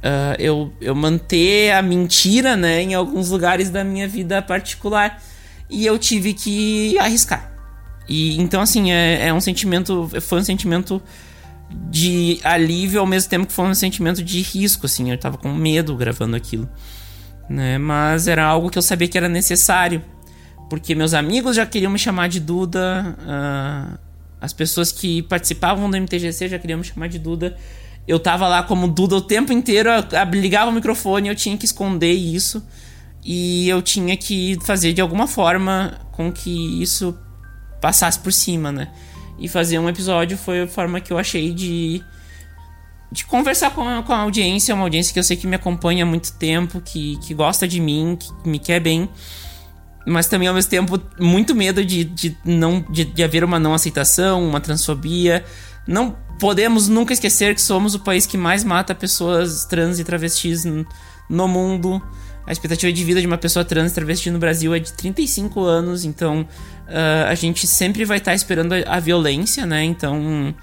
uh, eu, eu manter a mentira, né? Em alguns lugares da minha vida particular. E eu tive que arriscar. E então, assim, é, é um sentimento. Foi um sentimento de alívio ao mesmo tempo que foi um sentimento de risco, assim. Eu tava com medo gravando aquilo. Né? Mas era algo que eu sabia que era necessário. Porque meus amigos já queriam me chamar de Duda. Uh, as pessoas que participavam do MTGC já queriam me chamar de Duda. Eu tava lá como Duda o tempo inteiro, ligava o microfone, eu tinha que esconder isso. E eu tinha que fazer de alguma forma com que isso passasse por cima, né? E fazer um episódio foi a forma que eu achei de, de conversar com a, com a audiência, uma audiência que eu sei que me acompanha há muito tempo, que, que gosta de mim, que me quer bem, mas também ao mesmo tempo muito medo de, de, não, de, de haver uma não aceitação, uma transfobia. Não podemos nunca esquecer que somos o país que mais mata pessoas trans e travestis no mundo. A expectativa de vida de uma pessoa trans travesti no Brasil é de 35 anos, então uh, a gente sempre vai estar tá esperando a, a, violência, né? Então,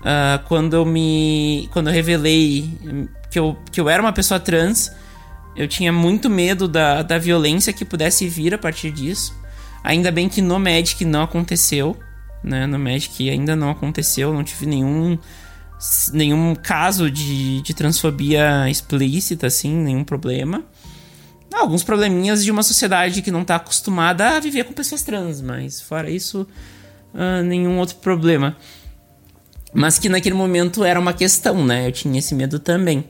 uh, quando eu me. Quando eu revelei que eu, que eu era uma pessoa trans, eu tinha muito medo da, da violência que pudesse vir a partir disso. Ainda bem que no Magic não aconteceu, né? No Magic ainda não aconteceu, não tive nenhum nenhum caso de, de transfobia explícita, assim, nenhum problema alguns probleminhas de uma sociedade que não está acostumada a viver com pessoas trans, mas fora isso, uh, nenhum outro problema. Mas que naquele momento era uma questão, né? Eu tinha esse medo também.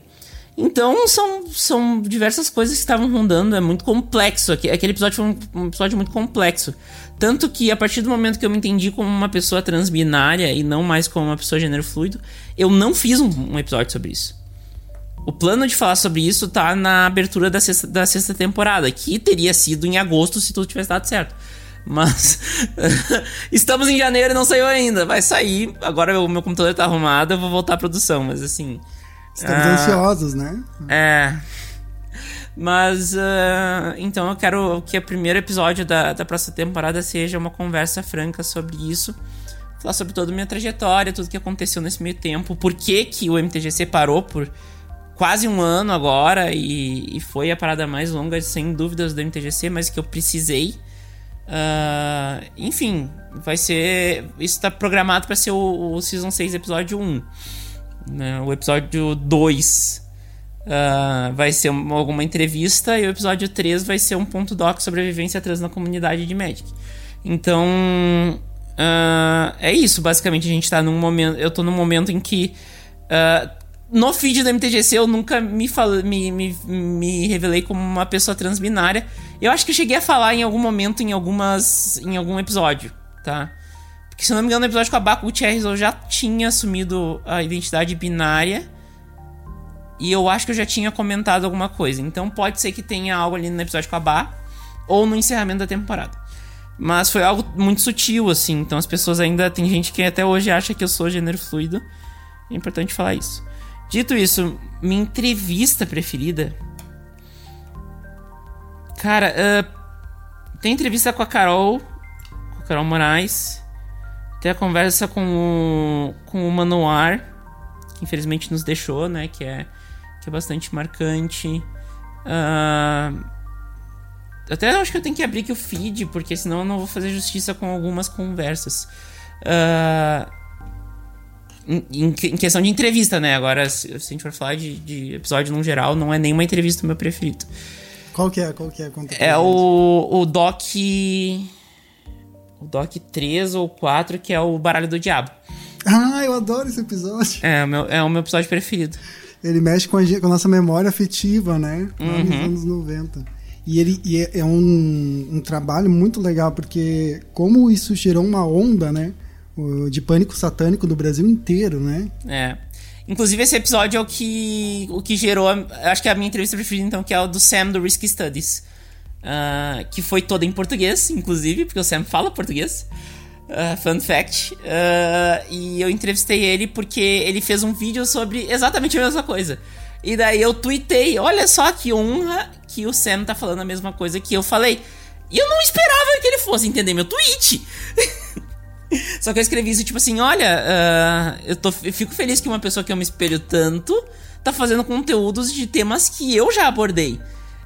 Então são, são diversas coisas que estavam rondando, é muito complexo. Aquele episódio foi um, um, episódio muito complexo. Tanto que a partir do momento que eu me entendi como uma pessoa transbinária e não mais como uma pessoa gênero fluido, eu não fiz um, um episódio sobre isso. O plano de falar sobre isso tá na abertura da sexta, da sexta temporada, que teria sido em agosto se tudo tivesse dado certo. Mas estamos em janeiro e não saiu ainda. Vai sair. Agora o meu computador tá arrumado, eu vou voltar à produção, mas assim. Estamos uh, ansiosos, né? É. Mas uh, então eu quero que o primeiro episódio da, da próxima temporada seja uma conversa franca sobre isso. Falar sobre toda a minha trajetória, tudo que aconteceu nesse meio tempo, por que, que o MTGC parou por quase um ano agora e, e, foi a parada mais longa, sem dúvidas, do MTGC, mas que eu precisei. Uh, enfim, vai ser. Isso tá programado para ser o, o, Season 6, episódio 1. Né? O episódio 2 uh, vai ser uma, alguma entrevista e o episódio 3 vai ser um ponto doc sobre a vivência trans na comunidade de Magic. Então. Uh, é isso, basicamente. A gente tá num momento. Eu tô num momento em que no feed do MTGC eu nunca me, fal... me, me, me revelei como uma pessoa transbinária. Eu acho que eu cheguei a falar em algum momento, em algumas. em algum episódio, tá? Porque se não me engano, no episódio com a Baco Gutierrez eu já tinha assumido a identidade binária. E eu acho que eu já tinha comentado alguma coisa. Então pode ser que tenha algo ali no episódio com a Bá. Ou no encerramento da temporada. Mas foi algo muito sutil, assim. Então as pessoas ainda. Tem gente que até hoje acha que eu sou gênero fluido. É importante falar isso. Dito isso, minha entrevista preferida. Cara, uh, tem entrevista com a Carol, com a Carol Moraes. Tem a conversa com o, com o Manoar, que infelizmente nos deixou, né? Que é, que é bastante marcante. Uh, até acho que eu tenho que abrir aqui o feed, porque senão eu não vou fazer justiça com algumas conversas. Uh, em, em, questão de entrevista, né? Agora, se, se a gente for falar de, de, episódio no geral, não é nenhuma entrevista meu preferido. Qual que é? Qual que é? Conta é o, o Doc. O Doc 3 ou 4, que é o Baralho do Diabo. Ah, eu adoro esse episódio. É, o meu, é o meu episódio preferido. Ele mexe com a, com a nossa memória afetiva, né? Uhum. Nos anos 90. E ele e é, é um, um trabalho muito legal, porque como isso gerou uma onda, né? de pânico satânico do Brasil inteiro, né? É. Inclusive, esse episódio é o que, o que gerou. Acho que é a minha entrevista preferida, então, que é o do Sam do Risky Studies. Uh, que foi toda em português, inclusive, porque o Sam fala português. Uh, fun fact. Uh, e eu entrevistei ele porque ele fez um vídeo sobre exatamente a mesma coisa. E daí eu tuitei: olha só que honra que o Sam tá falando a mesma coisa que eu falei. E eu não esperava que ele fosse entender meu tweet. Só que eu escrevi isso tipo assim: olha, uh, eu, tô, eu fico feliz que uma pessoa que eu me espelho tanto tá fazendo conteúdos de temas que eu já abordei.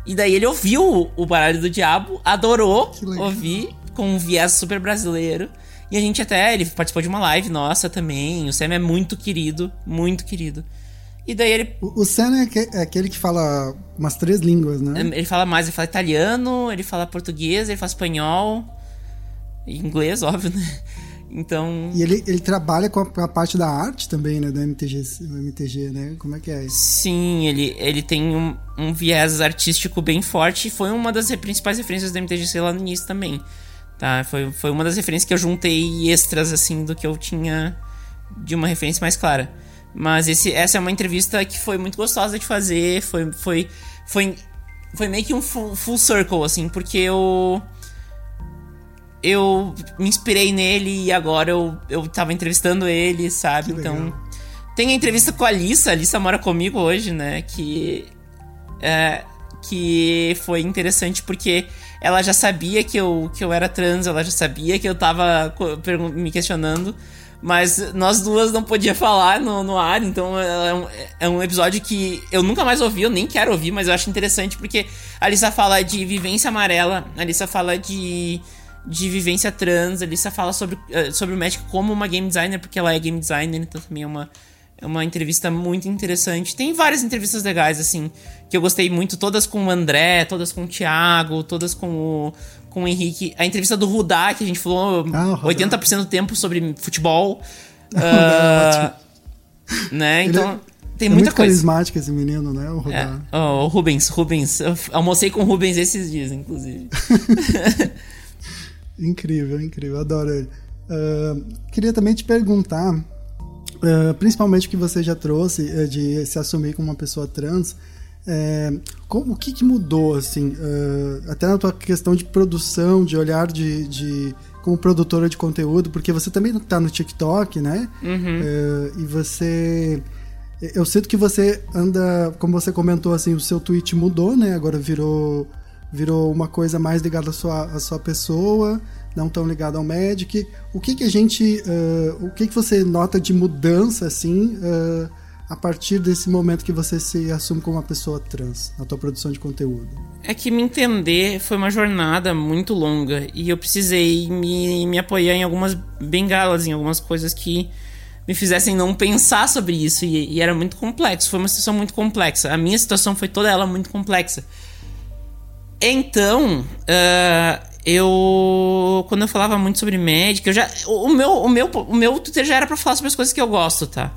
E daí ele ouviu o Baralho do Diabo, adorou ouvir, com um viés super brasileiro. E a gente até, ele participou de uma live nossa também. O Sam é muito querido, muito querido. E daí ele. O, o Sam é, é aquele que fala umas três línguas, né? Ele fala mais, ele fala italiano, ele fala português, ele fala espanhol. Inglês, óbvio, né? Então. E ele, ele trabalha com a, com a, parte da arte também, né? Do MTG, MTG, né? Como é que é isso? Sim, ele, ele tem um, um viés artístico bem forte e foi uma das principais referências do MTGC lá no início também. Tá? Foi, foi uma das referências que eu juntei extras, assim, do que eu tinha de uma referência mais clara. Mas esse, essa é uma entrevista que foi muito gostosa de fazer. Foi, foi, foi, foi meio que um full, full circle, assim, porque eu eu me inspirei nele e agora eu, eu tava entrevistando ele, sabe? Que então. Legal. Tem a entrevista com a Alissa, a Alissa mora comigo hoje, né? Que. É, que foi interessante porque ela já sabia que eu, que eu era trans, ela já sabia que eu tava me questionando, mas nós duas não podia falar no, no ar, então é um, é um episódio que eu nunca mais ouvi, eu nem quero ouvir, mas eu acho interessante porque a Alissa fala de vivência amarela, a Alissa fala de de vivência trans. A Lisa fala sobre, uh, sobre o Magic como uma game designer, porque ela é game designer, então também é uma, é uma entrevista muito interessante. Tem várias entrevistas legais, assim, que eu gostei muito, todas com o André, todas com o Thiago, todas com o, com o Henrique. A entrevista do Rudá, que a gente falou ah, 80% do tempo sobre futebol. uh, né? Então. É... Tem é muita muito coisa. carismático esse menino, né? O, é. oh, o Rubens, Rubens. Eu almocei com o Rubens esses dias, inclusive. Incrível, incrível, adoro ele. Uh, queria também te perguntar, uh, principalmente o que você já trouxe uh, de se assumir como uma pessoa trans, eh, como, o que, que mudou, assim, até na tua questão de produção, de olhar de, de como produtora de conteúdo, porque você também está no TikTok, né? Uhum. e você eu sinto que você anda, como você comentou, assim, o seu tweet mudou, né? Agora virou virou uma coisa mais ligada à sua, à sua pessoa, não tão ligada ao Magic. O que que a gente, uh, o que que você nota de mudança assim uh, a partir desse momento que você se assume como uma pessoa trans na tua produção de conteúdo? É que me entender foi uma jornada muito longa e eu precisei me, me apoiar em algumas bengalas, em algumas coisas que me fizessem não pensar sobre isso e, e era muito complexo. Foi uma situação muito complexa. A minha situação foi toda ela muito complexa então, uh, eu. Quando eu falava muito sobre médica, eu já. O meu, o meu, o meu Twitter já era pra falar sobre as coisas que eu gosto, tá?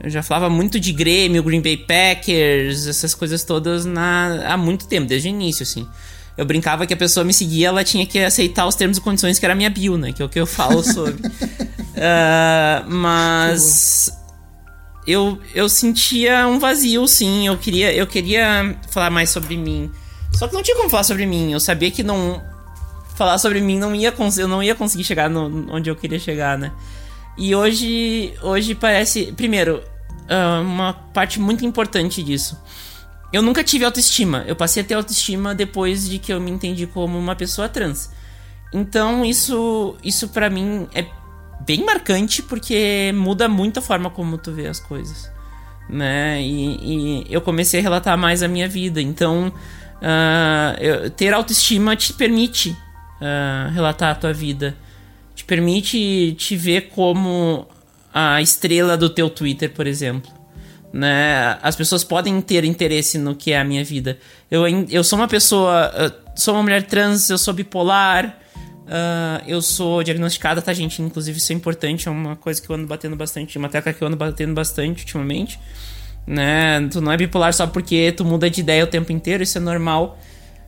Eu já falava muito de Grêmio, Green Bay Packers, essas coisas todas na, há muito tempo, desde o início, assim. Eu brincava que a pessoa me seguia, ela tinha que aceitar os termos e condições que era a minha bio, né? Que é o que eu falo sobre. uh, mas eu, eu sentia um vazio, sim. Eu queria, eu queria falar mais sobre mim. Só que não tinha como falar sobre mim. Eu sabia que não falar sobre mim não ia eu não ia conseguir chegar no, onde eu queria chegar, né? E hoje hoje parece, primeiro, uh, uma parte muito importante disso. Eu nunca tive autoestima. Eu passei a ter autoestima depois de que eu me entendi como uma pessoa trans. Então isso isso para mim é bem marcante porque muda muito a forma como tu vê as coisas, né? E, e eu comecei a relatar mais a minha vida. Então uh, eu, ter autoestima te permite uh, relatar a tua vida, te permite te ver como a estrela do teu Twitter, por exemplo. Né? As pessoas podem ter interesse no que é a minha vida. Eu, eu sou uma pessoa. Sou uma mulher trans, eu sou bipolar. Uh, eu sou diagnosticada, tá, gente? Inclusive, isso é importante, é uma coisa que eu ando batendo bastante, uma tecla que eu ando batendo bastante ultimamente. Né? Tu não é bipolar só porque tu muda de ideia o tempo inteiro, isso é normal.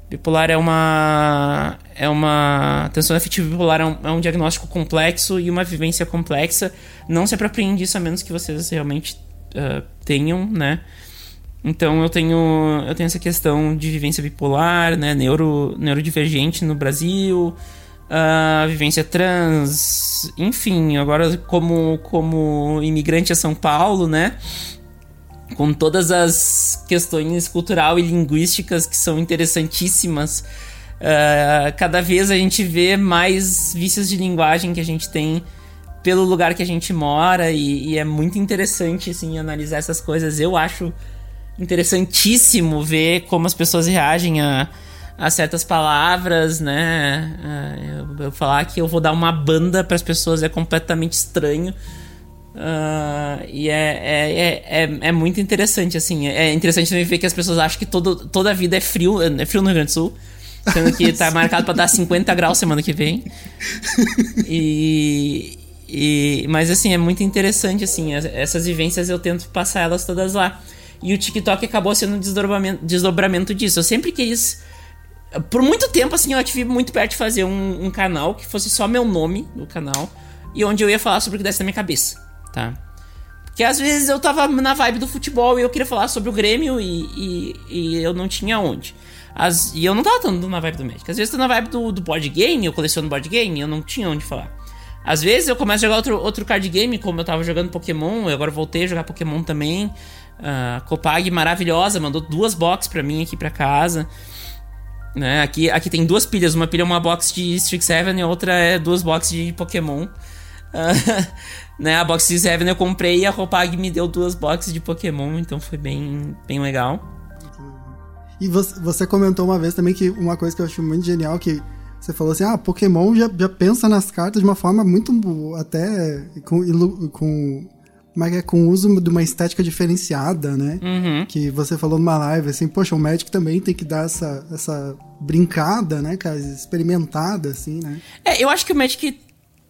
Bipolar é uma. É uma. Tensão afetiva bipolar é um, é um diagnóstico complexo e uma vivência complexa. Não se apropriem disso a menos que vocês realmente uh, tenham, né? Então eu tenho, eu tenho essa questão de vivência bipolar, né? Neuro, neurodivergente no Brasil, uh, vivência trans, enfim, agora como, como imigrante a São Paulo, né? Com todas as questões cultural e linguísticas que são interessantíssimas. Uh, cada vez a gente vê mais vícios de linguagem que a gente tem pelo lugar que a gente mora e, e, é muito interessante assim analisar essas coisas. Eu acho interessantíssimo ver como as pessoas reagem a, a certas palavras, né? Uh, eu, eu falar que eu vou dar uma banda para as pessoas é completamente estranho. Uh, e é, é, é, é, muito interessante, assim. É interessante também ver que as pessoas acham que todo, toda a vida é frio. É frio no Rio Grande do Sul. Sendo que tá marcado para dar 50 graus semana que vem. E, e, mas assim, é muito interessante, assim. Essas vivências eu tento passar elas todas lá. E o TikTok acabou sendo um desdobramento, desdobramento disso. Eu sempre quis. Por muito tempo, assim, eu tive muito perto de fazer um, um canal que fosse só meu nome no canal. E onde eu ia falar sobre o que desse na minha cabeça tá? Porque às vezes eu tava na vibe do futebol e eu queria falar sobre o Grêmio e, e, e eu não tinha onde. As, e eu não tava tanto na vibe do Magic. Às vezes eu tô na vibe do, do board game, eu coleciono board game, eu não tinha onde falar. Às vezes eu começo a jogar outro, outro card game, como eu tava jogando Pokémon, eu agora voltei a jogar Pokémon também. Uh, Copag maravilhosa, mandou duas boxes pra mim aqui pra casa. Né? Aqui, aqui tem duas pilhas, uma pilha é uma box de Strixhaven e a outra é duas boxes de Pokémon. Uh, né, a box de Seven eu comprei e a Copag me deu duas boxes de Pokémon, então foi bem, bem legal. E você, comentou uma vez também que uma coisa que eu acho muito genial que você falou assim, ah, Pokémon já, já pensa nas cartas de uma forma muito até com, com como é é com o uso de uma estética diferenciada, né? Uhum. Que você falou numa live, assim, poxa, o Magic também tem que dar essa, essa brincada, né, cara, experimentada, assim, né? É, eu acho que o Magic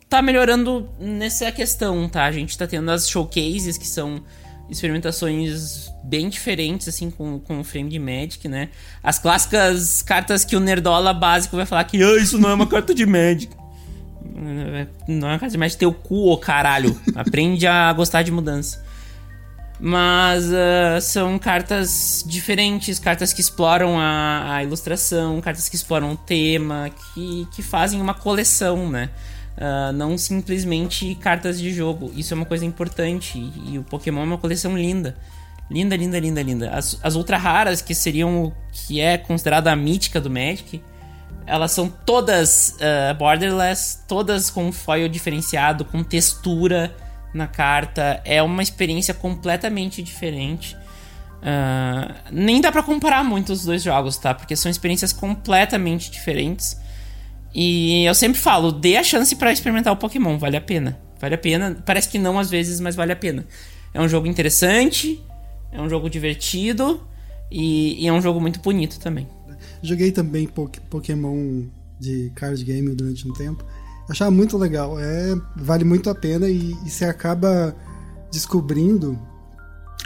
tá melhorando nessa questão, tá? A gente tá tendo as showcases, que são experimentações bem diferentes, assim, com, com o frame de Magic, né? As clássicas cartas que o Nerdola básico vai falar que ah, isso não é uma carta de Magic. Não é uma carta de Magic, teu cu, ô caralho. Aprende a gostar de mudança. Mas uh, são cartas diferentes, cartas que exploram a, a ilustração, cartas que exploram o tema, que, que fazem uma coleção, né? Uh, não simplesmente cartas de jogo. Isso é uma coisa importante. E, e o Pokémon é uma coleção linda. Linda, linda, linda, linda. As, as ultra raras, que seriam o que é considerada a mítica do Magic, elas são todas uh, borderless, todas com foil diferenciado, com textura na carta. É uma experiência completamente diferente. Uh, nem dá para comparar muito os dois jogos, tá? Porque são experiências completamente diferentes. E eu sempre falo, dê a chance para experimentar o Pokémon, vale a pena. Vale a pena. Parece que não às vezes, mas vale a pena. É um jogo interessante, é um jogo divertido e, e é um jogo muito bonito também. Joguei também Pokémon de card game durante um tempo. Achava muito legal. É, vale muito a pena e, e você acaba descobrindo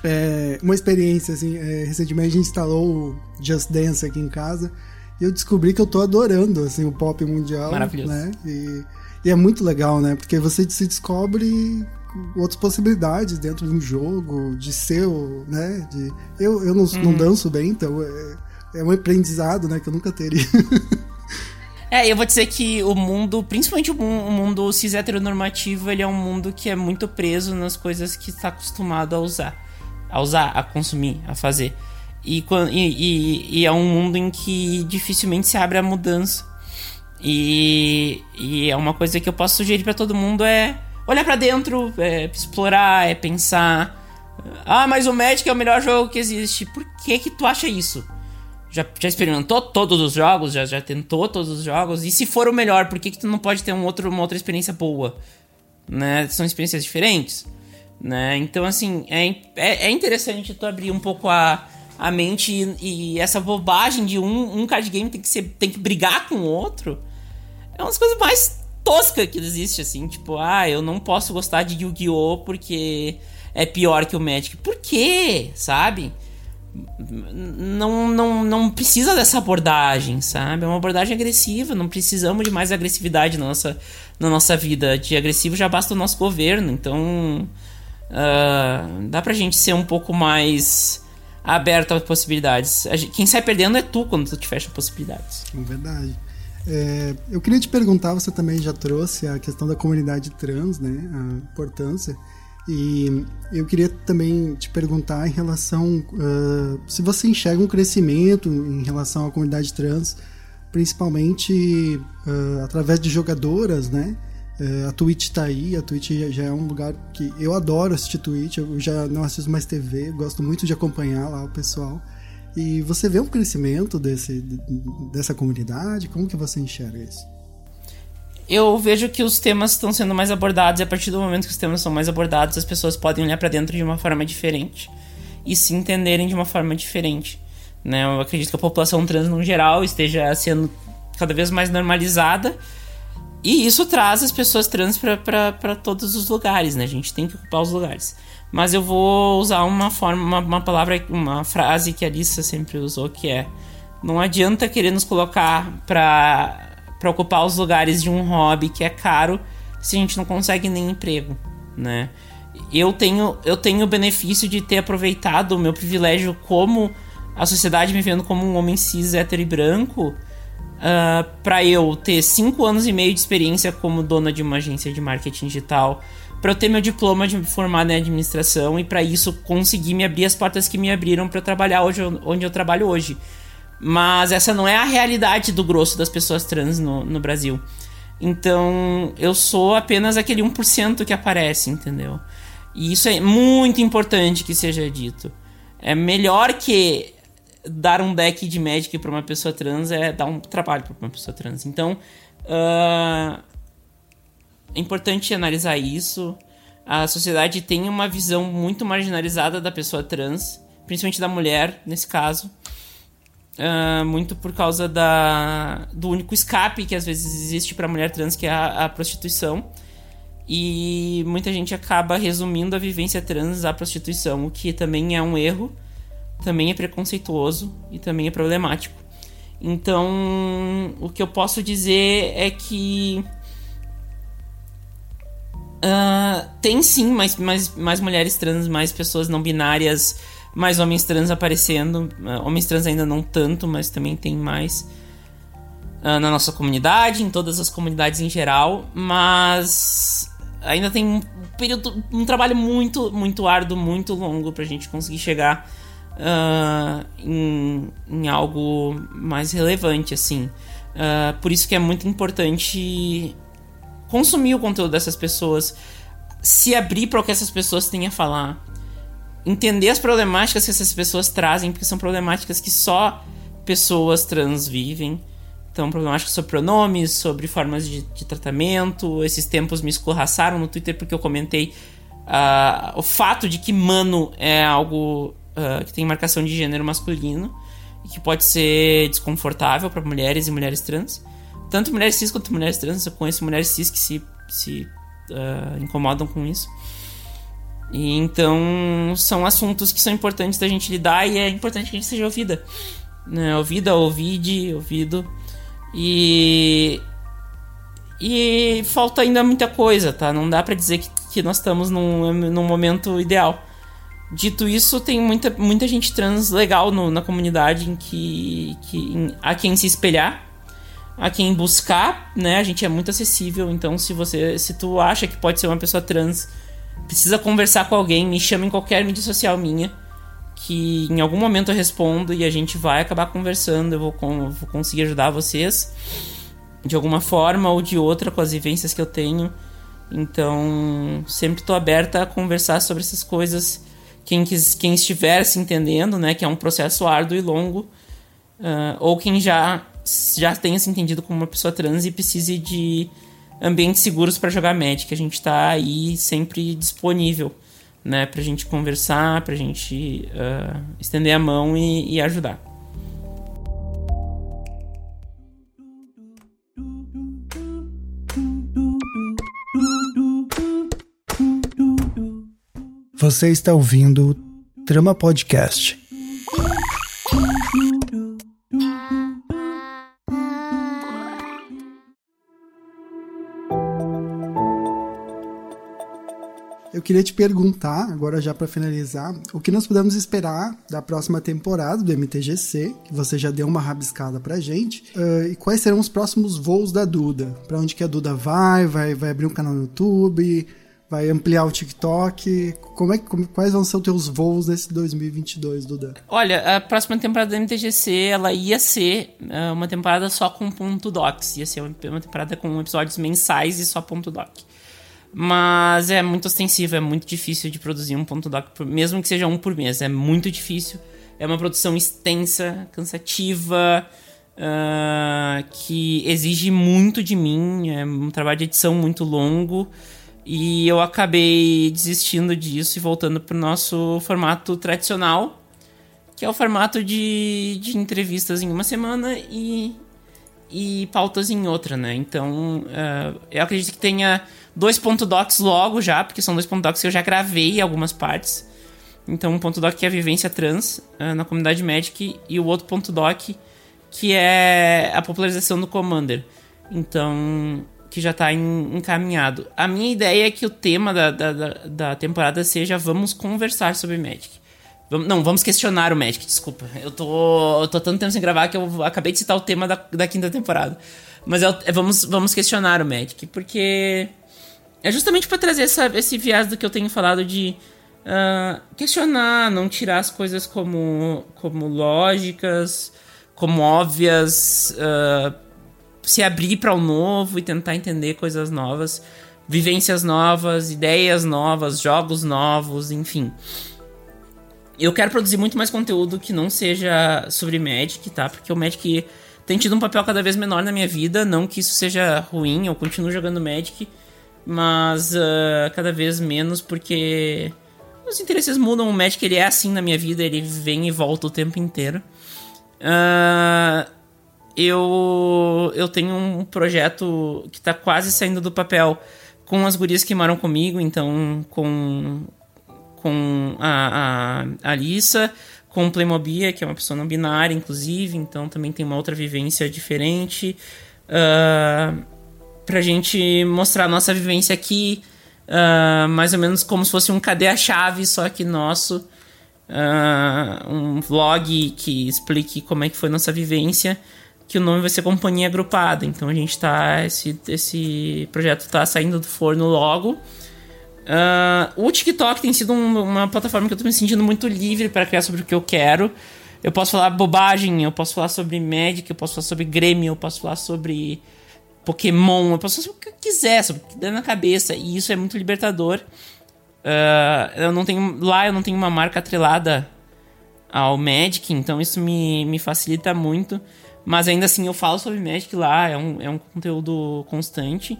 é, uma experiência, assim, é, recentemente a gente instalou o Just Dance aqui em casa e eu descobri que eu tô adorando, assim, o pop mundial. Maravilhoso. Né? E, e é muito legal, né? Porque você se descobre outras possibilidades dentro de um jogo, de ser, né? De, eu eu não, uhum. não danço bem, então é, é um aprendizado, né? Que eu nunca teria. É, eu vou dizer que o mundo, principalmente o mundo cis heteronormativo, ele é um mundo que é muito preso nas coisas que está acostumado a usar. A usar, a consumir, a fazer. E, e, e, é um mundo em que dificilmente se abre a mudança. E, e é uma coisa que eu posso sugerir para todo mundo é olhar para dentro, é explorar, é pensar. Ah, mas o Magic é o melhor jogo que existe. Por que que tu acha isso? Já, já experimentou todos os jogos? Já, já tentou todos os jogos? E se for o melhor, por que, que tu não pode ter um outro, uma outra experiência boa? Né? São experiências diferentes. Né? Então, assim, é, é, é interessante tu abrir um pouco a, a mente e, e, essa bobagem de um, um card game tem que, ser, tem que brigar com o outro. É uma das coisas mais toscas que existe, assim. Tipo, ah, eu não posso gostar de Yu-Gi-Oh! porque é pior que o Magic. Por quê? Sabe? não, não, não precisa dessa abordagem, sabe? É uma abordagem agressiva, não precisamos de mais agressividade na nossa, na nossa vida. De agressivo já basta o nosso governo, então uh, dá pra gente ser um pouco mais aberto às possibilidades. Quem sai perdendo é tu quando tu te fecha possibilidades. É verdade. É, eu queria te perguntar, você também já trouxe a questão da comunidade trans, né? A importância. E eu queria também te perguntar em relação uh, se você enxerga um crescimento em relação à comunidade trans, principalmente uh, através de jogadoras, né? Uh, a Twitch está aí, a Twitch já é um lugar que eu adoro assistir Twitch, eu já não assisto mais TV, gosto muito de acompanhar lá o pessoal. E você vê um crescimento desse, dessa comunidade? Como que você enxerga isso? eu vejo que os temas estão sendo mais abordados e a partir do momento que os temas são mais abordados, as pessoas podem olhar para dentro de uma forma diferente e se entenderem de uma forma diferente. Né? Eu acredito que a população trans no geral esteja sendo cada vez mais normalizada e isso traz as pessoas trans para todos os lugares, né? A gente tem que ocupar os lugares. Mas eu vou usar uma forma, uma, uma palavra, uma frase que a Alissa sempre usou, que é: não adianta querer nos colocar para ocupar os lugares de um hobby que é caro se a gente não consegue nem emprego, né? Eu tenho eu tenho o benefício de ter aproveitado o meu privilégio como a sociedade me vendo como um homem cis, hétero e branco, uh, ah, para eu ter cinco anos e meio de experiência como dona de uma agência de marketing digital, para eu ter meu diploma de formado em administração e para isso conseguir me abrir as portas que me abriram para trabalhar hoje onde eu trabalho hoje. Mas essa não é a realidade do grosso das pessoas trans no, no Brasil. Então, eu sou apenas aquele 1% que aparece, entendeu? E isso é muito importante que seja dito. É melhor que dar um deck de Magic para uma pessoa trans é dar um trabalho para uma pessoa trans. Então, uh, é importante analisar isso. A sociedade tem uma visão muito marginalizada da pessoa trans, principalmente da mulher, nesse caso. Uh, muito por causa da, do único escape que às vezes existe para mulher trans, que é a, a, prostituição. E muita gente acaba resumindo a vivência trans à prostituição, o que também é um erro, também é preconceituoso e também é problemático. Então, o que eu posso dizer é que. Uh, tem sim mais, mais, mais mulheres trans, mais pessoas não binárias mais homens trans aparecendo. Uh, homens trans ainda não tanto, mas também tem mais uh, na nossa comunidade, em todas as comunidades em geral. Mas ainda tem um período, um trabalho muito, muito árduo, muito longo pra gente conseguir chegar uh, em, em, algo mais relevante, assim. por isso que é muito importante consumir o conteúdo dessas pessoas, se abrir para o que essas pessoas têm a falar entender as problemáticas que essas pessoas trazem, porque são problemáticas que só pessoas trans vivem. Então, problemáticas sobre pronomes, sobre formas de, de tratamento. Esses tempos me escorraçaram no Twitter porque eu comentei uh, o fato de que mano é algo uh, que tem marcação de gênero masculino e que pode ser desconfortável para mulheres e mulheres trans. Tanto mulheres cis quanto mulheres trans. Eu conheço mulheres cis que se, se uh, incomodam com isso. E então são assuntos que são importantes da gente lidar e é importante que a gente seja ouvida. Né? Ouvida, ouvide, ouvido. E. E falta ainda muita coisa, tá? Não dá para dizer que, que nós estamos num, num momento ideal. Dito isso, tem muita, muita gente trans legal no, na comunidade em que, que em, a quem se espelhar, a quem buscar, né? A gente é muito acessível, então se você se tu acha que pode ser uma pessoa trans, precisa conversar com alguém, me chama em qualquer mídia social minha, que em algum momento eu respondo e a gente vai acabar conversando, eu vou, com, vou conseguir ajudar vocês de alguma forma ou de outra com as vivências que eu tenho. Então, sempre estou aberta a conversar sobre essas coisas quem, quis, quem estiver se entendendo, né, que é um processo árduo e longo, uh, ou quem já, já tenha se entendido como uma pessoa trans e precise de ambientes seguros para jogar Magic. A gente está aí sempre disponível, né, para a gente conversar, para a gente uh, estender a mão e, e ajudar. Você está ouvindo Trama Podcast. Eu queria te perguntar, agora já para finalizar, o que nós podemos esperar da próxima temporada do MTGC, que você já deu uma rabiscada pra gente, uh, e quais serão os próximos voos da Duda? Para onde que a Duda vai? Vai, vai abrir um canal no YouTube? Vai ampliar o TikTok. Como é, como, quais vão ser os teus voos nesse 2022, Duda? Olha, a próxima temporada da MTGC, ela ia ser uh, uma temporada só com ponto docs. Ia ser uma, uma temporada com episódios mensais e só ponto doc. Mas é muito ostensivo, é muito difícil de produzir um ponto doc, mesmo que seja um por mês. É muito difícil. É uma produção extensa, cansativa, uh, que exige muito de mim. É um trabalho de edição muito longo. E eu acabei desistindo disso e voltando pro nosso formato tradicional, que é o formato de, de entrevistas em uma semana e, e pautas em outra, né? Então, uh, eu acredito que tenha dois ponto docs logo já, porque são dois ponto docs que eu já gravei algumas partes. Então, um ponto doc que é a vivência trans uh, na comunidade Magic e o outro ponto doc que é a popularização do Commander. Então, que já está encaminhado. A minha ideia é que o tema da, da, da temporada seja vamos conversar sobre Magic. Vamos, não, vamos questionar o Magic, desculpa. Eu tô, eu tô tanto tempo sem gravar que eu acabei de citar o tema da, da quinta temporada. Mas é, é vamos, vamos questionar o Magic, porque é justamente para trazer essa, esse viés do que eu tenho falado de uh, questionar, não tirar as coisas como, como lógicas, como óbvias. Uh, se abrir para o novo e tentar entender coisas novas, vivências novas, ideias novas, jogos novos, enfim. Eu quero produzir muito mais conteúdo que não seja sobre Magic, tá? Porque o Magic tem tido um papel cada vez menor na minha vida. Não que isso seja ruim, eu continuo jogando Magic, mas uh, cada vez menos porque os interesses mudam. O Magic ele é assim na minha vida, ele vem e volta o tempo inteiro. Uh, eu, eu tenho um projeto que está quase saindo do papel com as gurias que moram comigo, então com, com a, a, Alissa, com o Playmobil, que é uma pessoa não binária, inclusive, então também tem uma outra vivência diferente. Uh, pra gente mostrar a nossa vivência aqui, uh, mais ou menos como se fosse um cadê a chave, só que nosso. Uh, um vlog que explique como é que foi nossa vivência que o nome vai ser Companhia Agrupada. Então a gente tá. Esse, esse projeto tá saindo do forno logo. Uh, o TikTok tem sido um, uma plataforma que eu tô me sentindo muito livre para criar sobre o que eu quero. Eu posso falar bobagem, eu posso falar sobre Magic, eu posso falar sobre Grêmio, eu posso falar sobre Pokémon, eu posso falar sobre o que eu quiser, sobre o que der na cabeça. E isso é muito libertador. Uh, eu não tenho. Lá eu não tenho uma marca atrelada ao Magic, então isso me, me facilita muito. Mas ainda assim eu falo sobre Magic lá, é um, é um conteúdo constante.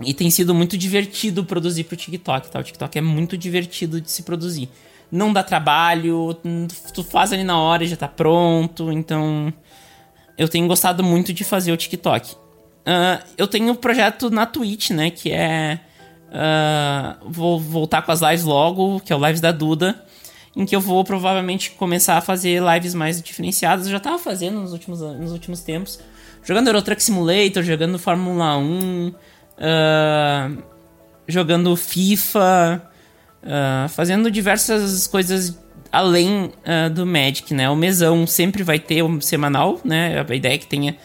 E tem sido muito divertido produzir pro TikTok, tá? O TikTok é muito divertido de se produzir. Não dá trabalho, tu faz ali na hora e já tá pronto, então eu tenho gostado muito de fazer o TikTok. Uh, eu tenho um projeto na Twitch, né, que é Uh, vou voltar com as lives logo, que é o Lives da Duda, em que eu vou provavelmente começar a fazer lives mais diferenciadas. Eu já tava fazendo nos últimos, nos últimos tempos. Jogando Euro Truck Simulator, jogando Fórmula 1, uh, jogando FIFA, uh, fazendo diversas coisas além uh, do Magic, né? O mesão sempre vai ter um semanal, né? A ideia é que tenha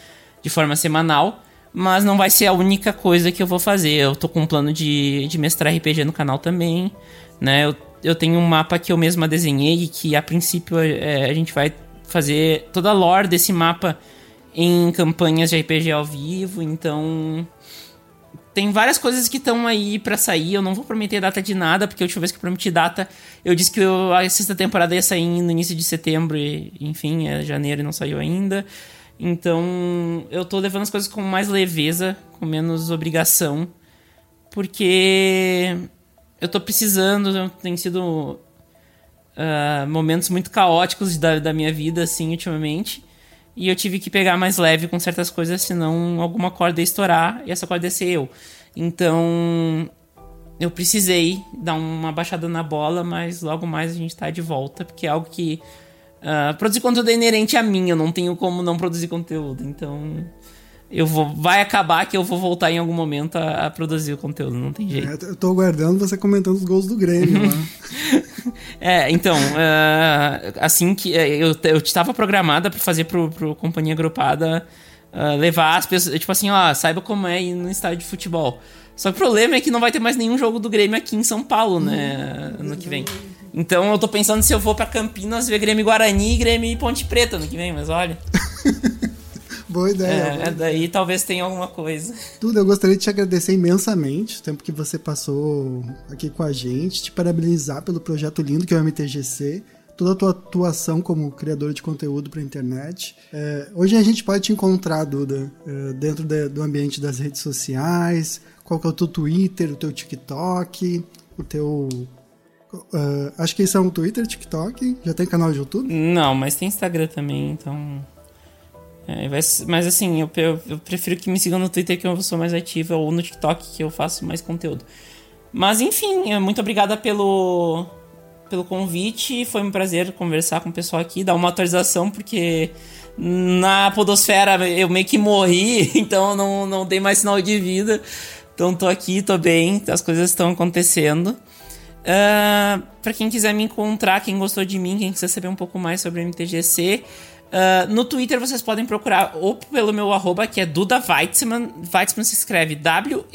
de forma semanal, mas não vai ser a única coisa que eu vou fazer. Eu tô com um plano de, de mestrar RPG no canal também, né? Eu, eu tenho um mapa que eu mesma desenhei que a princípio é, a gente vai fazer toda a lore desse mapa em campanhas de RPG ao vivo, então tem várias coisas que estão aí para sair. Eu não vou prometer data de nada, porque a última vez que eu prometi data, eu disse que eu, a sexta temporada ia sair no início de setembro, e enfim, é janeiro e não saiu ainda. Então eu tô levando as coisas com mais leveza, com menos obrigação, porque eu tô precisando, tem sido uh, momentos muito caóticos da, da minha vida, assim, ultimamente. E eu tive que pegar mais leve com certas coisas, senão alguma corda ia estourar e essa corda ia ser eu. Então eu precisei dar uma baixada na bola, mas logo mais a gente tá de volta, porque é algo que. Uh, produzir conteúdo é inerente a mim, eu não tenho como não produzir conteúdo. Então eu vou, vai acabar que eu vou voltar em algum momento a, a produzir o conteúdo, não tem jeito. É, eu tô aguardando você comentando os gols do Grêmio lá. é, então, uh, assim que é, eu, eu estava programada para fazer pro, pro Companhia Agrupada uh, levar as pessoas, tipo assim, ó, saiba como é ir no estádio de futebol. Só que o problema é que não vai ter mais nenhum jogo do Grêmio aqui em São Paulo, né, ano que vem. Então eu tô pensando se eu vou para Campinas ver Grêmio Guarani e Grêmio Ponte Preta ano que vem, mas olha. Boa ideia. É, daí talvez tenha alguma coisa. Tudo, eu gostaria de te agradecer imensamente o tempo que você passou aqui com a gente, te parabenizar pelo projeto lindo que é o MTGC toda a tua atuação como criador de conteúdo para a internet. É, hoje a gente pode te encontrar, Duda, é, dentro de, do ambiente das redes sociais, qual que é o teu Twitter, o teu TikTok, o teu... Uh, acho que isso é um Twitter, TikTok, já tem canal de YouTube? Não, mas tem Instagram também, então... É, mas assim, eu, eu, eu, prefiro que me sigam no Twitter que eu sou mais ativa ou no TikTok que eu faço mais conteúdo. Mas enfim, é, muito obrigada pelo, pelo convite. Foi um prazer conversar com o pessoal aqui, dar uma atualização, porque na Podosfera eu meio que morri, então não, não dei mais sinal de vida. Então tô aqui, tô bem, as coisas estão acontecendo. Uh, ah, para quem quiser me encontrar, quem gostou de mim, quem quiser saber um pouco mais sobre o MTGC, Uh, no Twitter vocês podem procurar ou pelo meu arroba, que é Duda Weitzman. Weitzman se escreve W-E-I-Z-E-N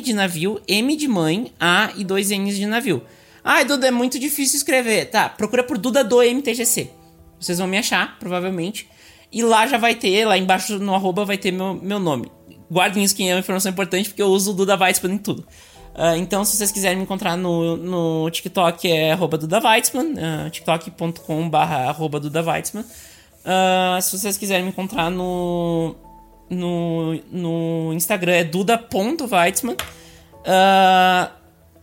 de navio, M de mãe, A e dois N's de navio. Ai, Duda, é muito difícil escrever. Tá, procura por Duda do MTGC. Vocês vão me achar, provavelmente. E lá já vai ter, lá embaixo no arroba vai ter meu, meu nome. Guardem isso que é uma informação importante, porque eu uso o Duda Weitzman em tudo. Uh, então, se vocês quiserem me encontrar no, no TikTok, é arroba Duda Weitzman, uh, tiktok.com barra arroba Duda Weitzman. Uh, se vocês quiserem me encontrar no, no, no Instagram, é duda.weitzman. Uh,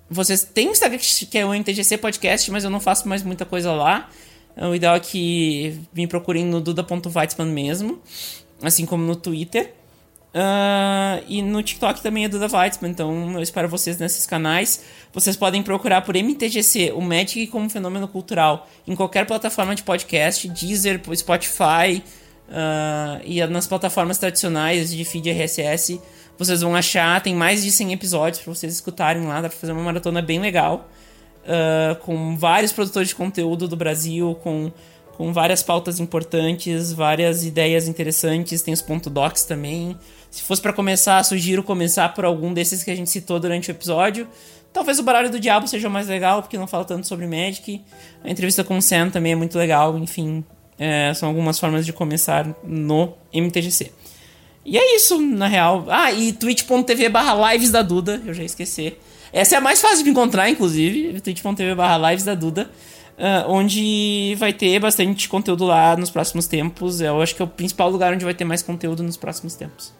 vocês têm um Instagram que é o MTGC Podcast, mas eu não faço mais muita coisa lá. O ideal é que me procurem no duda.weitzman mesmo, assim como no Twitter. Uh, e no TikTok também é Duda Weitzman, então eu espero vocês nesses canais. Vocês podem procurar por MTGC, o Magic como fenômeno cultural, em qualquer plataforma de podcast, Deezer, Spotify uh, e nas plataformas tradicionais de feed RSS. Vocês vão achar, tem mais de 100 episódios para vocês escutarem lá, dá pra fazer uma maratona bem legal. Uh, com vários produtores de conteúdo do Brasil, com com várias pautas importantes, várias ideias interessantes, tem os ponto docs também. Se fosse para começar, sugiro começar por algum desses que a gente citou durante o episódio. Talvez o Baralho do Diabo seja mais legal, porque não fala tanto sobre Magic. A entrevista com o Sam também é muito legal, enfim. É, são algumas formas de começar no MTGC. E é isso, na real. Ah, e twitch.tv barra lives da Duda, eu já esqueci. Essa é a mais fácil de encontrar, inclusive, twitch.tv barra lives da Duda. Uh, onde vai ter bastante conteúdo lá nos próximos tempos. Eu acho que é o principal lugar onde vai ter mais conteúdo nos próximos tempos.